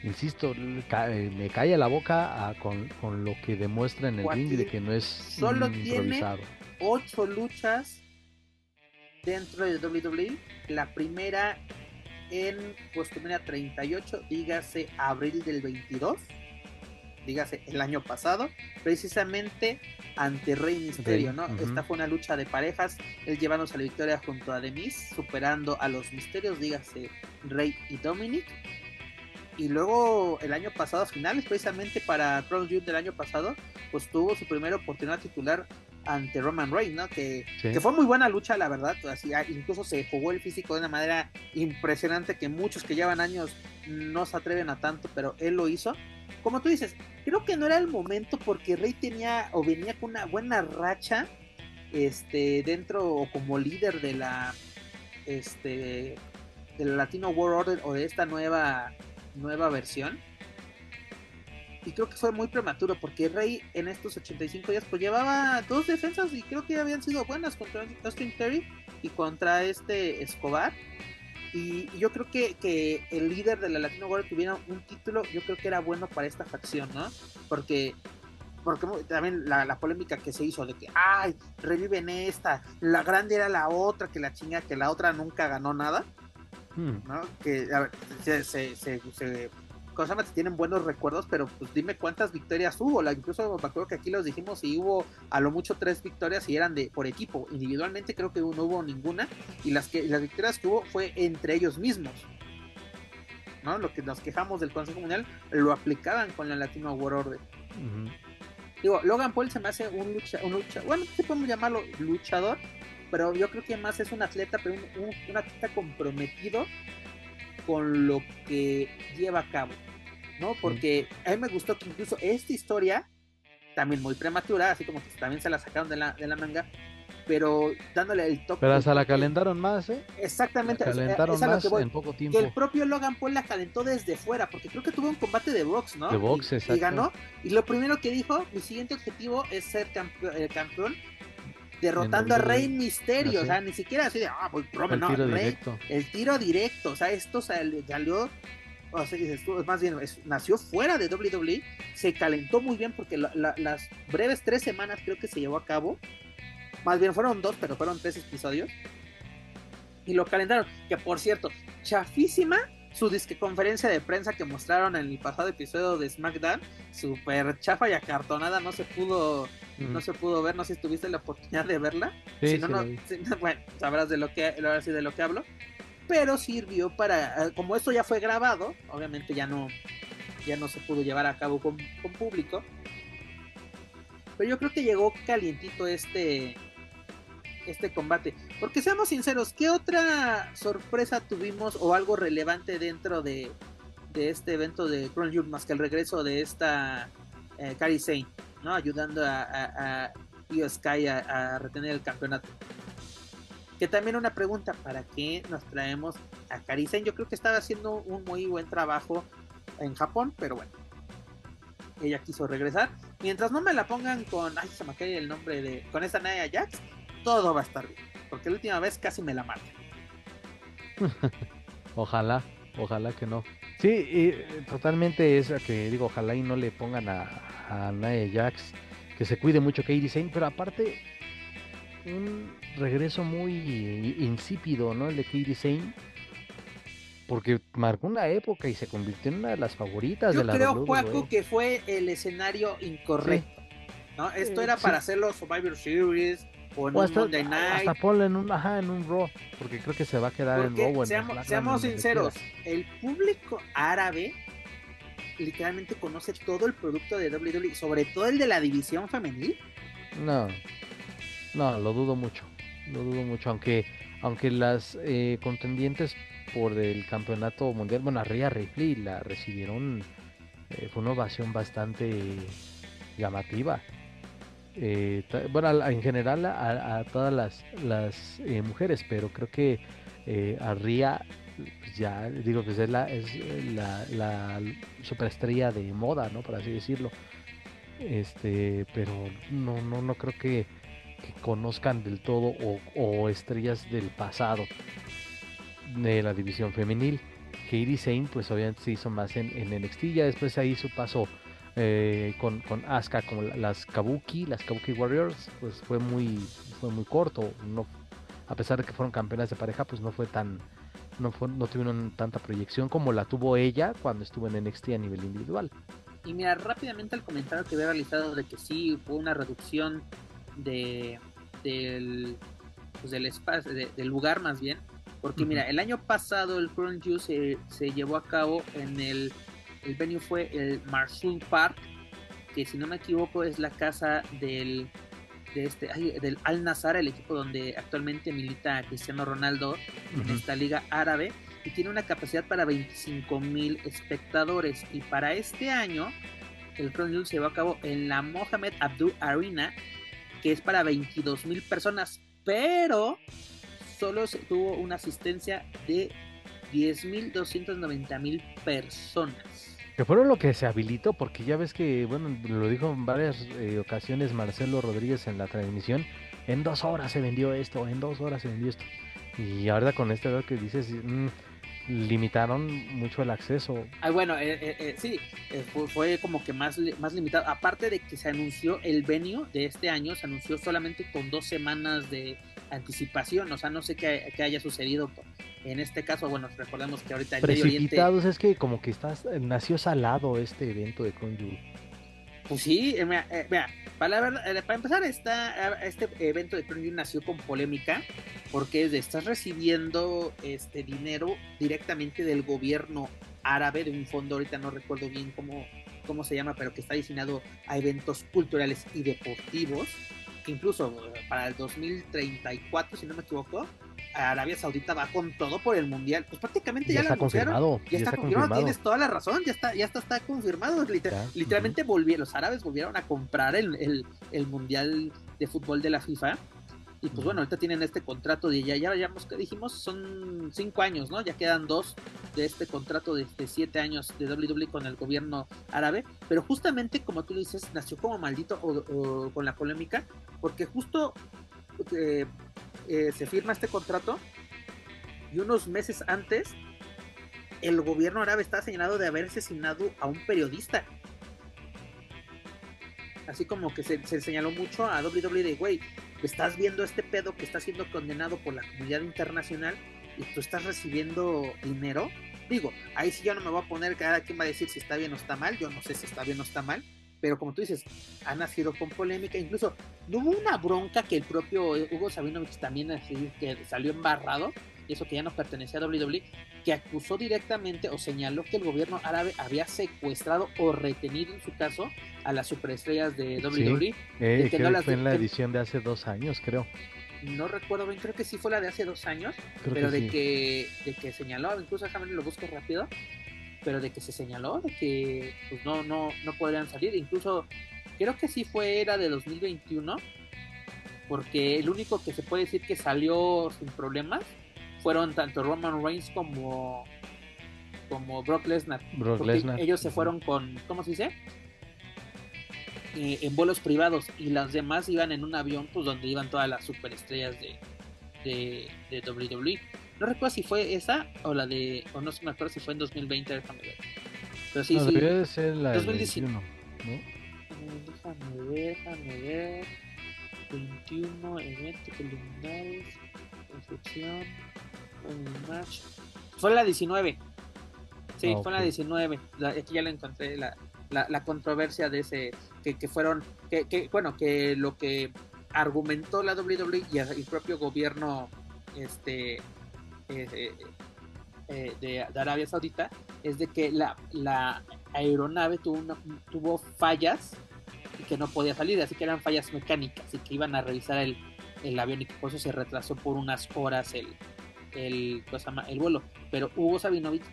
insisto, eh, me cae la boca con, con, lo que demuestra en el ring de que no es solo improvisado. Tiene ocho luchas dentro de WWE. La primera en WrestleMania 38, dígase abril del 22, dígase el año pasado, precisamente ante Rey Misterio, ¿no? Esta fue una lucha de parejas, él llevándose a la victoria junto a Demis, superando a los misterios, dígase Rey y Dominic. Y luego el año pasado, a finales, precisamente para Crown Jewel del año pasado, pues tuvo su primera oportunidad titular ante Roman Reigns, ¿no? Que, que, fue muy buena lucha, la verdad. Así, ah, incluso se jugó el físico de una manera impresionante que muchos que llevan años no se atreven a tanto, pero él lo hizo. Como tú dices, creo que no era el momento porque Rey tenía o venía con una buena racha este dentro o como líder de la este del Latino World Order o de esta nueva nueva versión y creo que fue muy prematuro porque Rey en estos 85 días pues llevaba dos defensas y creo que habían sido buenas contra Austin Terry y contra este Escobar. Y, yo creo que, que, el líder de la Latino World tuviera un título, yo creo que era bueno para esta facción, ¿no? Porque porque también la, polémica que se hizo de que, ay, reviven esta, la grande era la otra, que la chinga, que la otra nunca ganó nada, hmm. ¿no? Que a ver, se, se, se, cosas tienen buenos recuerdos, pero pues dime cuántas victorias hubo. La, incluso me acuerdo que aquí los dijimos y hubo a lo mucho tres victorias y eran de por equipo. Individualmente creo que no hubo ninguna y las que las victorias que hubo fue entre ellos mismos. ¿No? Lo que nos quejamos del Consejo Mundial lo aplicaban con la Latino World Order. Digo, Logan Paul se me hace un lucha, un lucha, bueno, ¿qué podemos llamarlo? Luchador, pero yo creo que más es un atleta, pero un atleta comprometido con lo que lleva a cabo, ¿no? Porque a mí me gustó que incluso esta historia, también muy prematura, así como que también se la sacaron de la, de la manga, pero dándole el toque. Pero hasta la calentaron más, ¿eh? Exactamente. La calentaron más en poco tiempo. Que el propio Logan Paul la calentó desde fuera, porque creo que tuvo un combate de box, ¿no? De box, y, y ganó. Y lo primero que dijo, mi siguiente objetivo es ser eh, campeón derrotando a Rey Misterio, o sea, ni siquiera así de, ah, pues Roman, el tiro directo. el tiro directo, o sea, esto salió, o sea, más bien, nació fuera de WWE, se calentó muy bien porque las breves tres semanas creo que se llevó a cabo, más bien fueron dos, pero fueron tres episodios, y lo calentaron, que por cierto, chafísima su disque conferencia de prensa que mostraron en el pasado episodio de SmackDown, super chafa y acartonada, no se pudo, no se pudo ver, no sé si tuviste la oportunidad de verla. si no, no, bueno, sabrás de lo que, de lo que hablo. Pero sirvió para, eh, como esto ya fue grabado, obviamente ya no, ya no se pudo llevar a cabo con, público. Pero yo creo que llegó calientito este, este combate. Porque seamos sinceros, ¿qué otra sorpresa tuvimos o algo relevante dentro de, este evento de Crown más que el regreso de esta eh, Sane, ¿no? Ayudando a, a, a Sky a, retener el campeonato. Que también una pregunta, ¿para qué nos traemos a Kari Sane? Yo creo que estaba haciendo un muy buen trabajo en Japón, pero bueno. Ella quiso regresar. Mientras no me la pongan con, ay, se me cae el nombre de, con esta Naya Jax, todo va a estar bien. Porque la última vez casi me la maté. ojalá, ojalá que no. Sí, y totalmente es que digo, ojalá y no le pongan a, a Nia Jax que se cuide mucho Katie Sane, pero aparte un regreso muy insípido, ¿no? El de Katie Sane. Porque marcó una época y se convirtió en una de las favoritas de la creo, Juaco, que fue el escenario incorrecto. ¿no? Esto era para hacer los Survivor Series, o en un hasta, en un, ajá, en un Raw, porque creo que se va a quedar en Raw. seamos, seamos sinceros, el público árabe literalmente conoce todo el producto de WWE, sobre todo el de la división femenil. No, no, lo dudo mucho, lo dudo mucho, aunque, aunque las eh, contendientes por el campeonato mundial, bueno, a Rhea Ripley la recibieron, eh, fue una ovación bastante llamativa. Eh, bueno, en general a, todas las, las eh, mujeres, pero creo que eh, a Ria, pues ya digo que es la, es la, superestrella de moda, ¿no? Por así decirlo. Este, pero no, no, no creo que, conozcan del todo o, estrellas del pasado de la división femenil. Katie Sane, pues obviamente se hizo más en, en NXT, ya después ahí su paso eh, con, con como las Kabuki, las Kabuki Warriors, pues fue muy, fue muy corto. No, a pesar de que fueron campeonas de pareja, pues no fue tan, no, fue, no tuvieron tanta proyección como la tuvo ella cuando estuvo en NXT a nivel individual. Y mira, rápidamente el comentario que había realizado de que sí fue una reducción de del, pues del espacio, del lugar más bien. Porque mira, el año pasado el Crown Juice se llevó a cabo en el el venue fue el Marsul Park, que si no me equivoco es la casa del, de este, del Al Nazar, el equipo donde actualmente milita Cristiano Ronaldo en esta liga árabe, y tiene una capacidad para 25 mil espectadores. Y para este año, el Crown se llevó a cabo en la Mohamed Abdul Arena, que es para 22 mil personas, pero solo se tuvo una asistencia de 10.290.000 personas. Que fueron lo que se habilitó, porque ya ves que, bueno, lo dijo en varias eh, ocasiones Marcelo Rodríguez en la transmisión, en dos horas se vendió esto, en dos horas se vendió esto. Y ahora con este que dices, mm, limitaron mucho el acceso. Ah, bueno, eh, eh, sí, fue, como que más, más limitado. Aparte de que se anunció el venue de este año, se anunció solamente con dos semanas de, anticipación, o sea, no sé qué, haya sucedido en este caso, bueno, recordemos que ahorita el Precipitados, es que como que estás, nació salado este evento de Conjure. Pues sí, eh, mira, eh, para, eh, para, empezar, está, este evento de Conjure nació con polémica, porque estás recibiendo este dinero directamente del gobierno árabe, de un fondo, ahorita no recuerdo bien cómo, cómo se llama, pero que está destinado a eventos culturales y deportivos que incluso eh, para el 2034, si no me equivoco, Arabia Saudita va con todo por el mundial. Pues prácticamente ya, está confirmado. Ya, está, confirmado. Tienes toda la razón. Ya está, ya está, está confirmado. literalmente volvieron, los árabes volvieron a comprar el, el, el, mundial de fútbol de la FIFA y pues bueno, ahorita tienen este contrato de ya, ya, ya que dijimos, son cinco años, ¿no? Ya quedan dos de este contrato de, siete años de WWE con el gobierno árabe. Pero justamente, como tú dices, nació como maldito o, con la polémica, porque justo eh, eh, se firma este contrato y unos meses antes el gobierno árabe está señalado de haber asesinado a un periodista. Así como que se, se señaló mucho a WWE de, güey, estás viendo este pedo que está siendo condenado por la comunidad internacional y tú estás recibiendo dinero. Digo, ahí sí yo no me voy a poner, cada quien va a decir si está bien o está mal, yo no sé si está bien o está mal, pero como tú dices, ha nacido con polémica, incluso hubo una bronca que el propio Hugo Sabinovich también así, que salió embarrado, eso que ya no pertenecía a WWE, que acusó directamente o señaló que el gobierno árabe había secuestrado o retenido en su caso a las superestrellas de WWE. Eh, fue en la edición de hace dos años, creo. No recuerdo bien, creo que sí fue la de hace dos años, pero de, que, de que señaló, incluso déjame lo busco rápido, pero de que se señaló de que pues no, no, no podrían salir, incluso creo que sí fue era de 2021, porque el único que se puede decir que salió sin problemas fueron tanto Roman Reigns como como Brock Lesnar. Brock Lesnar. Ellos se fueron con, ¿cómo se dice? Eh, en vuelos privados y las demás iban en un avión pues donde iban todas las superestrellas de, de, de WWE. No recuerdo si fue esa o la de, o no me acuerdo si fue en 2020, déjame ver. Pero sí, sí. Debe ser la 2019, ¿no? Déjame ver, déjame ver. 21 eventos preliminares, construcción match. Fue la 19. Sí, fue la 19. aquí ya la encontré, la, la, controversia de ese, que, que fueron, que, que, bueno, que lo que argumentó la WWE y el propio gobierno este eh, eh, eh, de, Arabia Saudita es de que la, la aeronave tuvo, tuvo fallas y que no podía salir, así que eran fallas mecánicas y que iban a revisar el, el avión y que por eso se retrasó por unas horas el, el, el vuelo. Pero Hugo Sabinovich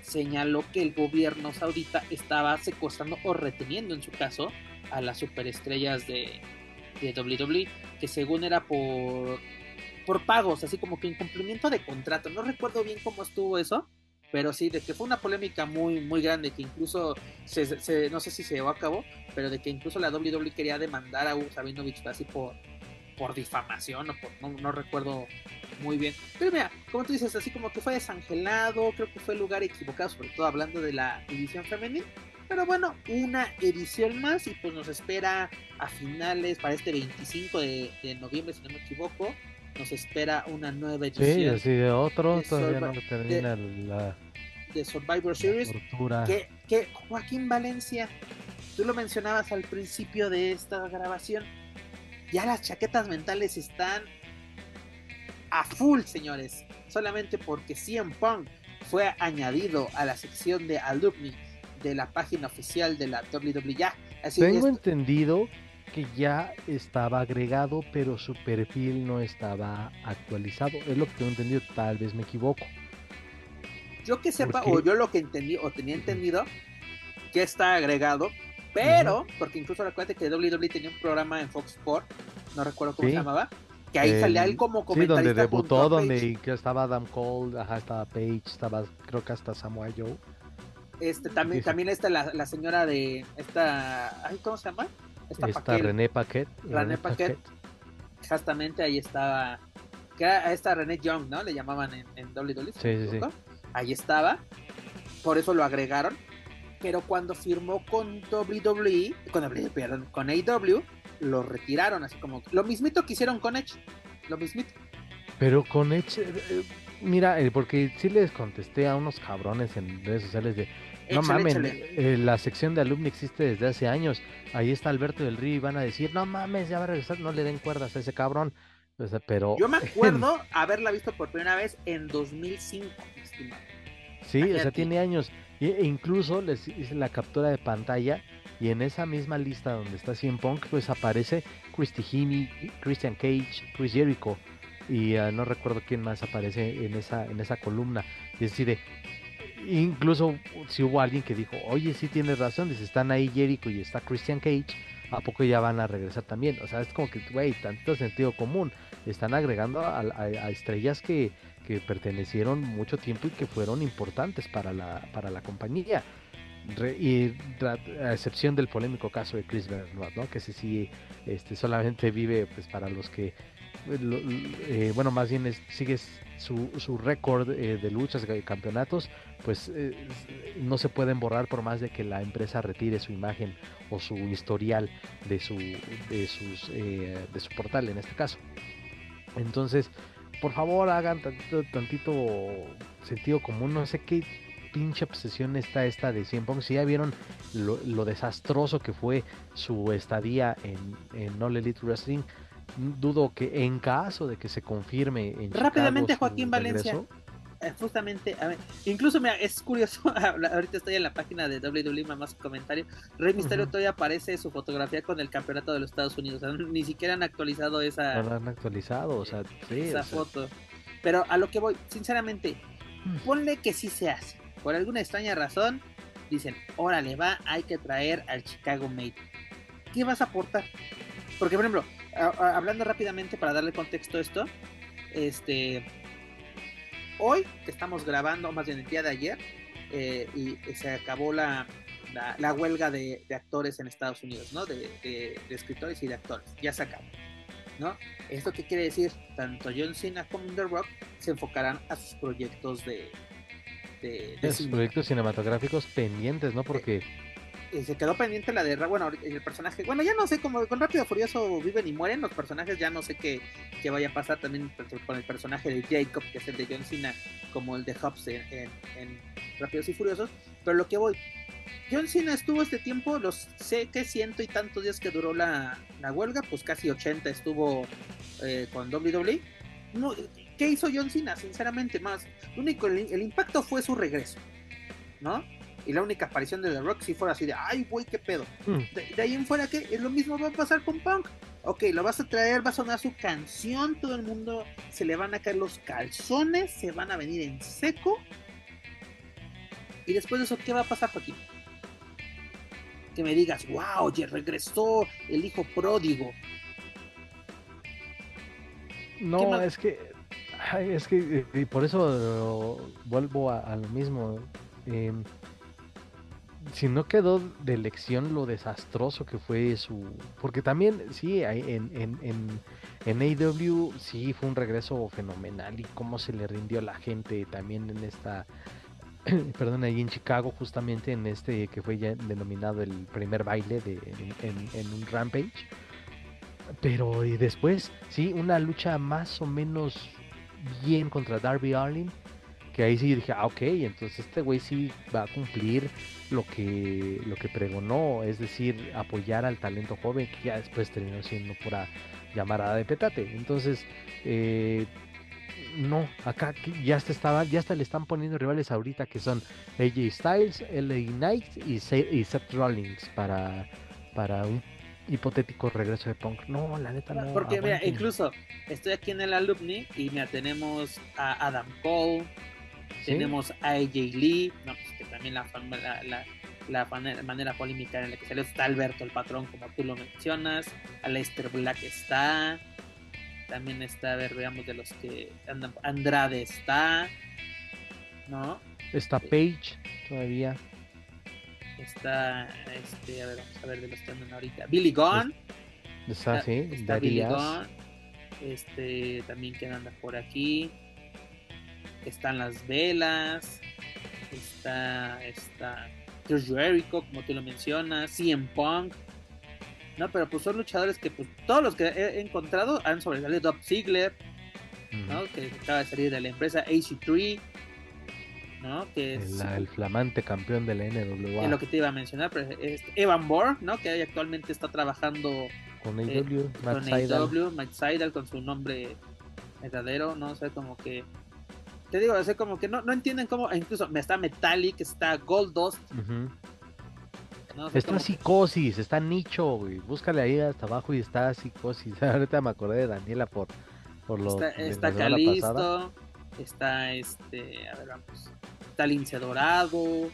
señaló que el gobierno saudita estaba secuestrando o reteniendo en su caso a las superestrellas de, de WWE, que según era por, por pagos, así como que incumplimiento de contrato. No recuerdo bien cómo estuvo eso, pero sí, de que fue una polémica muy, muy grande, que incluso, se, no sé si se llevó a cabo, pero de que incluso la WWE quería demandar a Hugo Sabinovich así por, por difamación o por, no recuerdo muy bien. Pero mira, como tú dices, así como que fue desangelado, creo que fue el lugar equivocado, sobre todo hablando de la edición femenil. Pero bueno, una edición más y pues nos espera a finales, para este 25 de, noviembre, si no me equivoco, nos espera una nueva edición. Sí, así de otro, todavía no termina la... De Survivor Series. Que, que Joaquín Valencia, tú lo mencionabas al principio de esta grabación, ya las chaquetas mentales están a full, señores. Solamente porque CM Punk fue añadido a la sección de alumni de la página oficial de la WWE. Tengo entendido que ya estaba agregado, pero su perfil no estaba actualizado. Es lo que tengo entendido, tal vez me equivoco. Yo que sepa, o yo lo que entendí, o tenía entendido, que está agregado, pero, porque incluso recuerda que WWE tenía un programa en Fox Sports, no recuerdo cómo se llamaba, que ahí salía él como comentarista. Sí, donde debutó, donde estaba Adam Cole, ajá, estaba Paige, estaba creo que hasta Samoa Joe. Este, también, también está la, la, señora de esta, ay, ¿cómo se llama? Esta, esta René Paquet. René Paquet. Exactamente, ahí estaba, que era esta René Young, ¿no? Le llamaban en, en WWE. Sí, sí, sí. Ahí estaba, por eso lo agregaron. Pero cuando firmó con WWE, con, perdón, con AEW, lo retiraron, así como lo mismito que hicieron con Edge. lo mismito. Pero con Edge, eh, mira, eh, porque sí les contesté a unos cabrones en redes sociales de, no mames, eh, la sección de alumni existe desde hace años. Ahí está Alberto del Río y van a decir, no mames, ya va a regresar, no le den cuerdas a ese cabrón. pero... Yo me acuerdo haberla visto por primera vez en 2005, estimado. Sí, o sea, tiene años. E incluso les hice la captura de pantalla y en esa misma lista donde está CM Punk, pues aparece Christy Himi, Christian Cage, Chris Jericho y ah, no recuerdo quién más aparece en esa, en esa columna. Y es decir, incluso si hubo alguien que dijo, oye, sí tienes razón, dice, están ahí Jericho y está Christian Cage, ¿a poco ya van a regresar también? O sea, es como que, güey, tanto sentido común. Están agregando a, estrellas que, que, pertenecieron mucho tiempo y que fueron importantes para la, para la compañía. y a excepción del polémico caso de Chris Benoit, ¿no? Que ese sí este, solamente vive pues para los que eh, bueno, más bien es, sigue su, su récord eh, de luchas, de campeonatos, pues eh, no se pueden borrar por más de que la empresa retire su imagen o su historial de su, de sus, de su portal en este caso. Entonces, por favor hagan tantito, tantito sentido común, no sé qué pinche obsesión está esta de 100 Punk. Si ya vieron lo, desastroso que fue su estadía en, en All Elite Wrestling, dudo que en caso de que se confirme en rápidamente Joaquín Valencia justamente a ver, incluso mira es curioso ahorita estoy en la página de WWE más comentario Rey Misterio todavía aparece su fotografía con el campeonato de los Estados Unidos ni siquiera han actualizado esa no han actualizado o sea esa foto pero a lo que voy sinceramente mm. ponle que sí se hace por alguna extraña razón dicen órale va hay que traer al Chicago Mate ¿qué vas a aportar? porque por ejemplo hablando rápidamente para darle contexto a esto, este, hoy que estamos grabando, más bien el día de ayer, eh, y se acabó la, la, huelga de, actores en Estados Unidos, ¿no? De, escritores y de actores, ya se acabó, ¿no? ¿Esto qué quiere decir? Tanto John Cena como The Rock se enfocarán a sus proyectos de... de, sus proyectos cinematográficos pendientes, ¿no? Porque... Eh, se quedó pendiente la de bueno el personaje bueno ya no sé como con rápido furioso viven y mueren los personajes ya no sé qué, qué vaya a pasar también con el personaje de Jacob que es el de John Cena como el de Hobbs en, rápidos y furiosos pero lo que voy John Cena estuvo este tiempo los sé que ciento y tantos días que duró la, huelga pues casi 80 estuvo eh, con WWE no, ¿qué hizo John Cena? sinceramente más único el impacto fue su regreso ¿no? Y la única aparición de The Rock si fuera así de, ay, güey, qué pedo. Mm. De, ahí en fuera, que Es lo mismo va a pasar con Punk. Ok, lo vas a traer, va a sonar su canción, todo el mundo se le van a caer los calzones, se van a venir en seco. Y después de eso, ¿qué va a pasar, aquí Que me digas, wow, ya regresó el hijo pródigo. No, es que, es que, y por eso vuelvo a, lo mismo. Eh, si no quedó de lección lo desastroso que fue su. Porque también, sí, en, en, en, en AW sí fue un regreso fenomenal y cómo se le rindió a la gente también en esta. perdón, ahí en Chicago, justamente en este que fue ya denominado el primer baile de, en, un Rampage. Pero y después, sí, una lucha más o menos bien contra Darby Allin que ahí sí dije, ah, ok, entonces este güey sí va a cumplir lo que, lo que pregonó, es decir, apoyar al talento joven, que ya después terminó siendo pura llamarada de petate. Entonces, eh, no, acá ya hasta estaba, ya hasta le están poniendo rivales ahorita que son AJ Styles, LA Knight y, Seth Rollins para, para un hipotético regreso de Punk. No, la neta no. Porque mira, incluso estoy aquí en el alumni y me tenemos a Adam Cole, tenemos a AJ Lee, no, pues que también la, la, la, manera, polémica en la que salió está Alberto el patrón, como tú lo mencionas. Aleister Black está. También está, a ver, veamos de los que andan. Andrade está. ¿No? Está Page todavía. Está, este, a ver, vamos a ver de los que andan ahorita. Billy Gunn. Está, sí, está Billy Gunn. Este, también que anda por aquí están las velas, está, está Chris Jericho, como tú lo mencionas, CM Punk, ¿no? Pero pues son luchadores que pues todos los que he encontrado han sobresalido. Dob Ziggler, ¿no? Que acaba de salir de la empresa AC3, ¿no? Que es el, flamante campeón de la NWA. Es lo que te iba a mencionar, pero es Evan Bourne, ¿no? Que actualmente está trabajando con AEW, eh, con AEW, Mike Seidel, con su nombre verdadero, ¿no? O sea, como que te digo, o sea, como que no, no entienden cómo, incluso está Metallic, está Gold Dust. está psicosis, está nicho, güey. Búscale ahí hasta abajo y está psicosis. Ahorita me acordé de Daniela por, por lo Está, está Calisto, está este, a ver, vamos. Está Lince Dorado.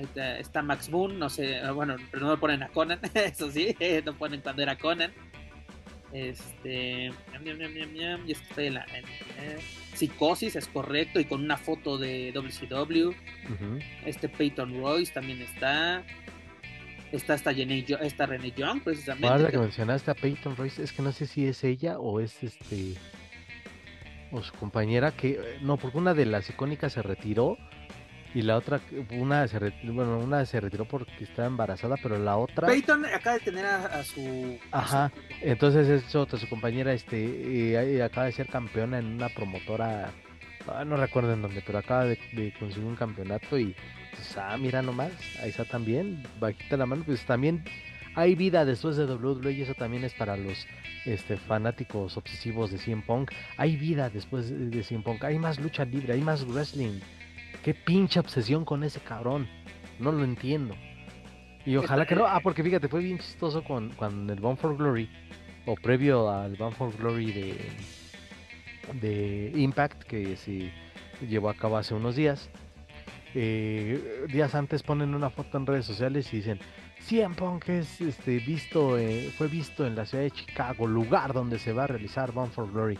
está, está, Max Moon, no sé, bueno, pero no lo ponen a Conan, eso sí, no ponen cuando era Conan. Este. Y está en la. Psicosis es correcto y con una foto de WCW. Este Peyton Royce también está. Está esta, Jenny, esta René Young, precisamente. Ahora que mencionaste a Peyton Royce, es que no sé si es ella o es este. O su compañera que. No, porque una de las icónicas se retiró y la otra, una se, retiró, bueno, una se retiró porque estaba embarazada, pero la otra... Peyton acaba de tener a, su... Ajá, entonces es otra, su compañera, este, eh, acaba de ser campeona en una promotora, ah, no recuerdo en dónde, pero acaba de, conseguir un campeonato y, pues, ah, mira nomás, ahí está también, bajita la mano, pues también hay vida después de WWE y eso también es para los este, fanáticos obsesivos de CM Punk. Hay vida después de CM Punk, hay más lucha libre, hay más wrestling. Qué pinche obsesión con ese cabrón. No lo entiendo. Y ojalá que no. Ah, porque fíjate, fue bien chistoso con, con el Bound for Glory. O previo al Bound for Glory de, de Impact, que se llevó a cabo hace unos días. Eh, días antes ponen una foto en redes sociales y dicen CM Punk es este, visto, eh, fue visto en la ciudad de Chicago, lugar donde se va a realizar Bound for Glory.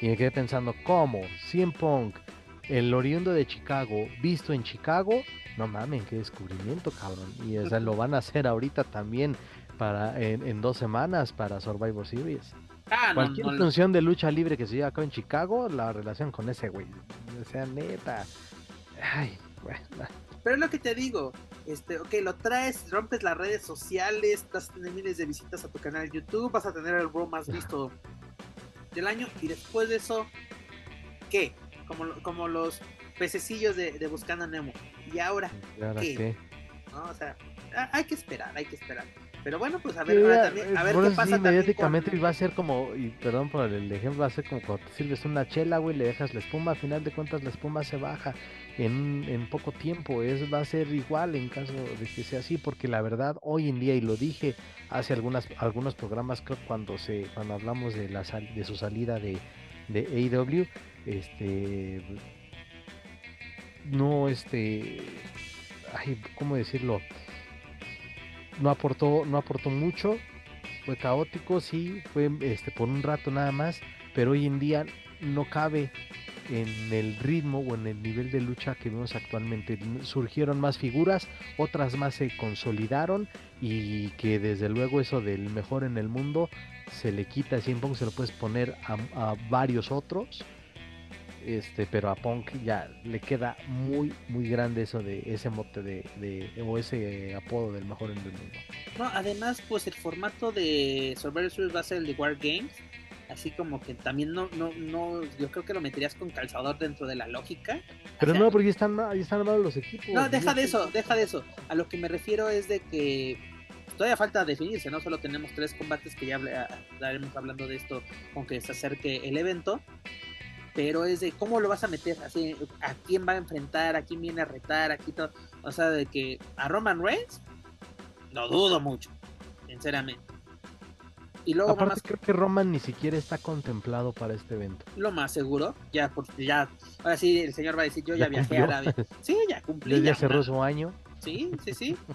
Y me quedé pensando, ¿cómo? CM Punk el oriundo de Chicago, visto en Chicago, no mamen, qué descubrimiento, cabrón. Y o lo van a hacer ahorita también para en, dos semanas para Survivor Series. Ah, Cualquier función de lucha libre que se lleva acá en Chicago, la relación con ese güey. O sea, neta. Ay, bueno. Pero es lo que te digo, este, ok, lo traes, rompes las redes sociales, vas a tener miles de visitas a tu canal de YouTube, vas a tener el bro más visto del año y después de eso, ¿qué? Como, como los pececillos de, de Buscando Nemo. ¿Y ahora qué? ¿No? O sea, hay que esperar, hay que esperar. Pero bueno, pues a ver, también, a ver qué pasa. inmediatamente va a ser como, y perdón por el ejemplo, va a ser como cuando te sirves una chela, güey, le dejas la espuma, a final de cuentas la espuma se baja en, en poco tiempo. Es, va a ser igual en caso de que sea así, porque la verdad, hoy en día, y lo dije hace algunas, algunos programas, creo cuando se, cuando hablamos de la de su salida de, de AEW, este no este ay, cómo decirlo no aportó no aportó mucho fue caótico sí fue este por un rato nada más pero hoy en día no cabe en el ritmo o en el nivel de lucha que vemos actualmente. Surgieron más figuras, otras más se consolidaron y que desde luego eso del mejor en el mundo se le quita, siempre se lo puedes poner a varios otros este, pero a Punk ya le queda muy, muy grande eso de ese mote de, o ese apodo del mejor en el mundo. No, además, pues el formato de Survivor Series va a ser el de War Games, así como que también no, no, no, yo creo que lo meterías con calzador dentro de la lógica. Pero no, porque ya están, ya están armados los equipos. No, deja de eso, deja de eso. A lo que me refiero es de que todavía falta definirse, no solo tenemos tres combates que ya estaremos hablando de esto, aunque se acerque el evento, pero es de cómo lo vas a meter, así, a quién va a enfrentar, a quién viene a retar, aquí todo, o sea, de que a Roman Reigns, lo dudo mucho, sinceramente. Y luego Aparte creo que Roman ni siquiera está contemplado para este evento. Lo más seguro, ya, porque ya, ahora sí el señor va a decir, yo ya, viajé a Arabia. Sí, ya cumplí. Ya, cerró su año. Sí, sí, sí.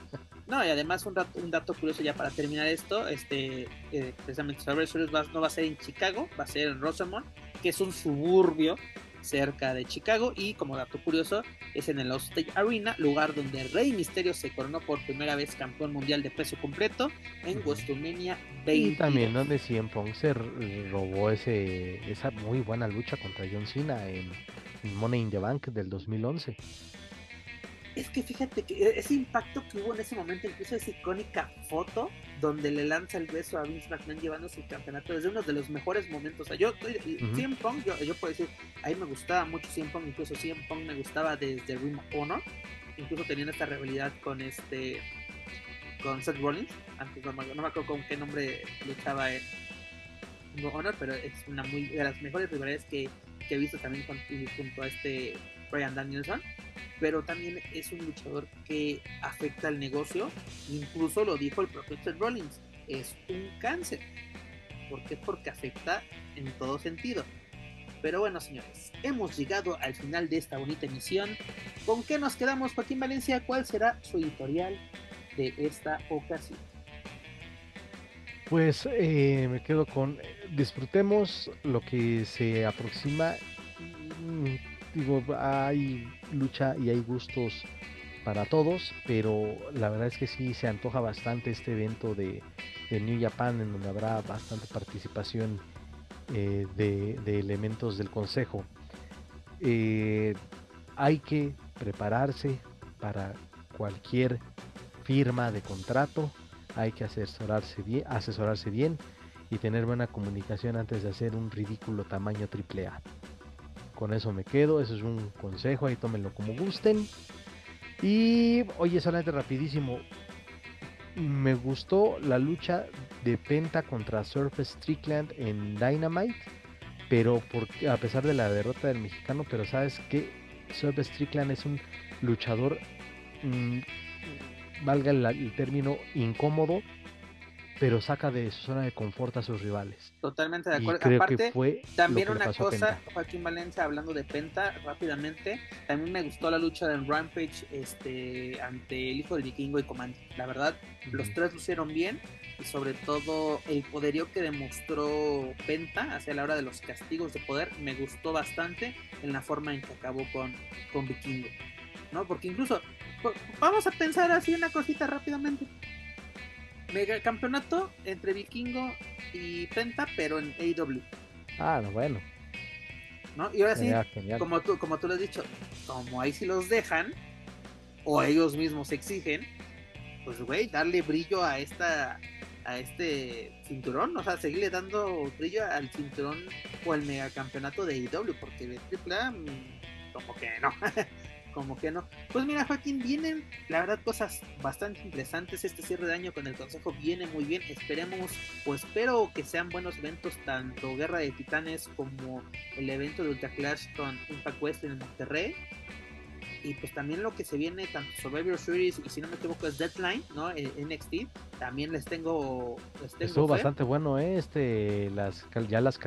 No, y además un dato, un dato curioso ya para terminar esto, este, eh, precisamente Survivor va, no va a ser en Chicago, va a ser en Rosamond, que es un suburbio cerca de Chicago y como dato curioso es en el State Arena, lugar donde Rey Misterio se coronó por primera vez campeón mundial de peso completo en WrestleMania 20. Y también donde CM Punk se robó ese, esa muy buena lucha contra John Cena en Money in the Bank del 2011. Es que fíjate que e-, ese impacto que hubo en ese momento, incluso esa icónica foto donde le lanza el beso a Vince McMahon llevándose el campeonato, es uno de los mejores momentos. O sea, yo, CM Punk, yo, yo, puedo decir, ahí me gustaba mucho CM Punk, incluso CM Punk me gustaba desde Ring of Honor, incluso teniendo esta rivalidad con este, con Seth Rollins, antes no, me acuerdo con qué nombre luchaba en Ring of Honor, pero es una muy, de las mejores rivalidades que, que he visto también junto a este Brian Danielson pero también es un luchador que afecta al negocio. Incluso lo dijo el propio Rollins, es un cáncer. ¿Por qué? Porque afecta en todo sentido. Pero bueno, señores, hemos llegado al final de esta bonita emisión. ¿Con qué nos quedamos, Joaquín Valencia? ¿Cuál será su editorial de esta ocasión? Pues eh, me quedo con disfrutemos lo que se aproxima mm, digo, hay lucha y hay gustos para todos, pero la verdad es que sí se antoja bastante este evento de, New Japan en donde habrá bastante participación eh, de, elementos del consejo. Eh, hay que prepararse para cualquier firma de contrato, hay que asesorarse bien, asesorarse bien y tener buena comunicación antes de hacer un ridículo tamaño AAA. Con eso me quedo, eso es un consejo, ahí tómenlo como gusten. Y oye, solamente rapidísimo, me gustó la lucha de Penta contra Surface Strickland en Dynamite, pero a pesar de la derrota del mexicano, pero sabes que Surface Strickland es un luchador, mm, valga el término, incómodo, pero saca de su zona de confort a sus rivales. Totalmente de acuerdo. Aparte, fue también una cosa, Joaquín Valencia, hablando de Penta, rápidamente, también me gustó la lucha de Rampage este, ante el hijo del vikingo y Command. La verdad, los tres lucieron bien y sobre todo el poderío que demostró Penta hacia la hora de los castigos de poder me gustó bastante en la forma en que acabó con, con Vikingo. ¿no? Porque incluso, vamos a pensar así una cosita rápidamente mega campeonato entre Vikingo y Penta, pero en AEW. Ah, no, bueno. ¿No? Y ahora sí, como tú, como tú lo has dicho, como ahí sí los dejan, o ellos mismos exigen, pues güey, darle brillo a esta a este cinturón, o sea, seguirle dando brillo al cinturón o al megacampeonato de AEW, porque de AAA mm, como que no. como que no. Pues mira, Joaquín, vienen, la verdad, cosas bastante interesantes. Este cierre de año con el Consejo viene muy bien. Esperemos, o espero que sean buenos eventos, tanto Guerra de Titanes como el evento de Ultra Clash con Impact West en Monterrey. Y pues también lo que se viene, tanto Survivor Series y si no me equivoco es Deadline, ¿no? En NXT. También les tengo. Les tengo Estuvo bastante bueno, ¿eh? Este, las, ya las,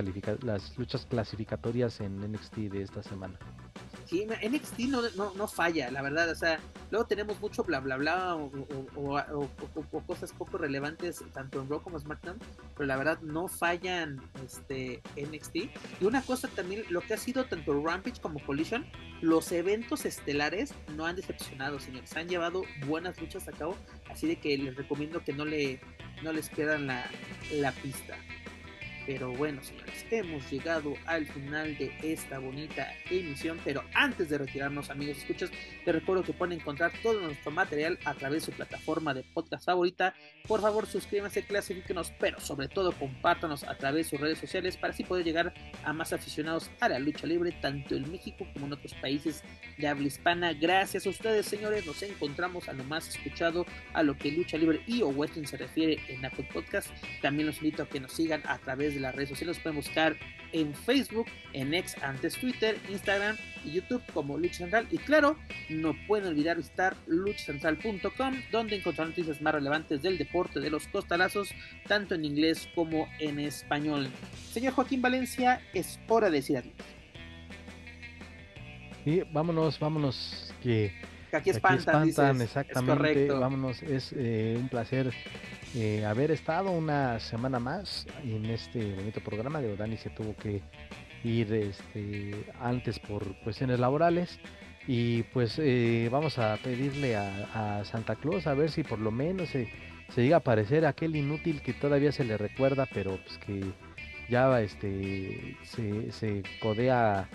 las luchas clasificatorias en NXT de esta semana. Sí, NXT no, no, no, falla, la verdad. O sea, luego tenemos mucho bla bla bla o, o, cosas poco relevantes tanto en Raw como SmackDown, pero la verdad no fallan este NXT. Y una cosa también, lo que ha sido tanto Rampage como Collision, los eventos estelares no han decepcionado, señores. Han llevado buenas luchas a cabo, así de que les recomiendo que no le no les pierdan la, la pista. Pero bueno, señores, hemos llegado al final de esta bonita emisión. Pero antes de retirarnos, amigos escuchas, te recuerdo que pueden encontrar todo nuestro material a través de su plataforma de podcast favorita. Por favor, suscríbanse, clasifíquenos, pero sobre todo compártanos a través de sus redes sociales para así poder llegar a más aficionados a la lucha libre, tanto en México como en otros países de habla hispana. Gracias a ustedes, señores. Nos encontramos a lo más escuchado a lo que lucha libre y o western se refiere en Apple Podcast. También los invito a que nos sigan a través de las redes sociales. Pueden buscar en Facebook, en X, antes Twitter, Instagram y YouTube como Lucha Central. Y claro, no pueden olvidar visitar luchacentral.com, donde encontrarán noticias más relevantes del deporte de los costalazos, tanto en inglés como en español. Señor Joaquín Valencia, es hora de decir adiós. Y vámonos, vámonos, que, aquí espantan, exactamente. Vámonos, es eh, un placer eh, haber estado una semana más en este bonito programa. De Dani se tuvo que ir este, antes por cuestiones laborales. Y pues eh, vamos a pedirle a, Santa Claus a ver si por lo menos se, se llega a aparecer aquel inútil que todavía se le recuerda, pero pues que ya este se, se codea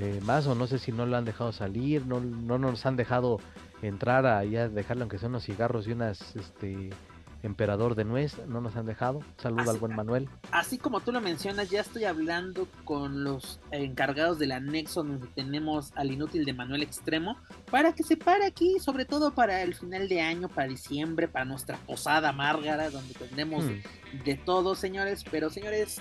eh, más o no sé si no lo han dejado salir, no, no nos han dejado entrar a ya dejarle aunque sean unos cigarros y unas este emperador de nuez, no nos han dejado. Saludo al buen Manuel. Así como tú lo mencionas, ya estoy hablando con los encargados del anexo donde tenemos al inútil de Manuel Extremo para que se pare aquí, sobre todo para el final de año, para diciembre, para nuestra posada Márgara, donde tendremos hmm. de todo, señores. Pero, señores,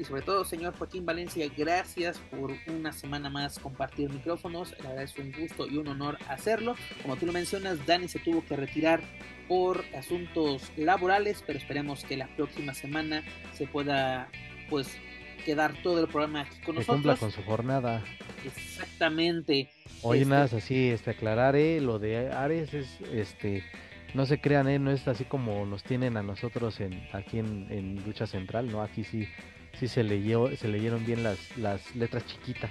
y sobre todo, señor Joaquín Valencia, gracias por una semana más compartir micrófonos. La verdad es un gusto y un honor hacerlo. Como tú lo mencionas, Dani se tuvo que retirar por asuntos laborales, pero esperemos que la próxima semana se pueda pues quedar todo el programa aquí con nosotros. cumpla con su jornada. Exactamente. Oye, este... más así, este, aclarar, eh, lo de Ares es, este, no se crean, eh, no es así como nos tienen a nosotros en, aquí en, en Lucha Central, ¿no? Aquí sí sí se leyó, se leyeron bien las, las letras chiquitas.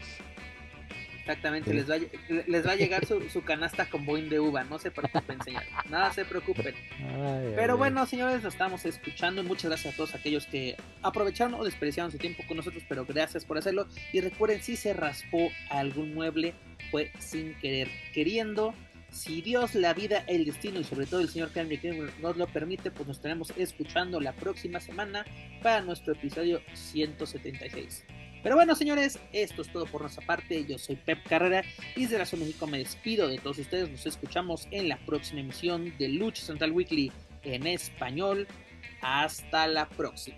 Exactamente, les va, a, les va a llegar su, su, canasta con boing de uva, no se preocupen, señores, nada se preocupen. Pero bueno, señores, nos estamos escuchando. Muchas gracias a todos aquellos que aprovecharon o desperdiciaron su tiempo con nosotros, pero gracias por hacerlo. Y recuerden, si se raspó algún mueble, fue sin querer, queriendo. Si Dios, la vida, el destino y sobre todo el señor Henry nos lo permite, pues nos estaremos escuchando la próxima semana para nuestro episodio 176. Pero bueno, señores, esto es todo por nuestra parte. Yo soy Pep Carrera y desde la Zona México me despido de todos ustedes. Nos escuchamos en la próxima emisión de Lucha Central Weekly en español. Hasta la próxima.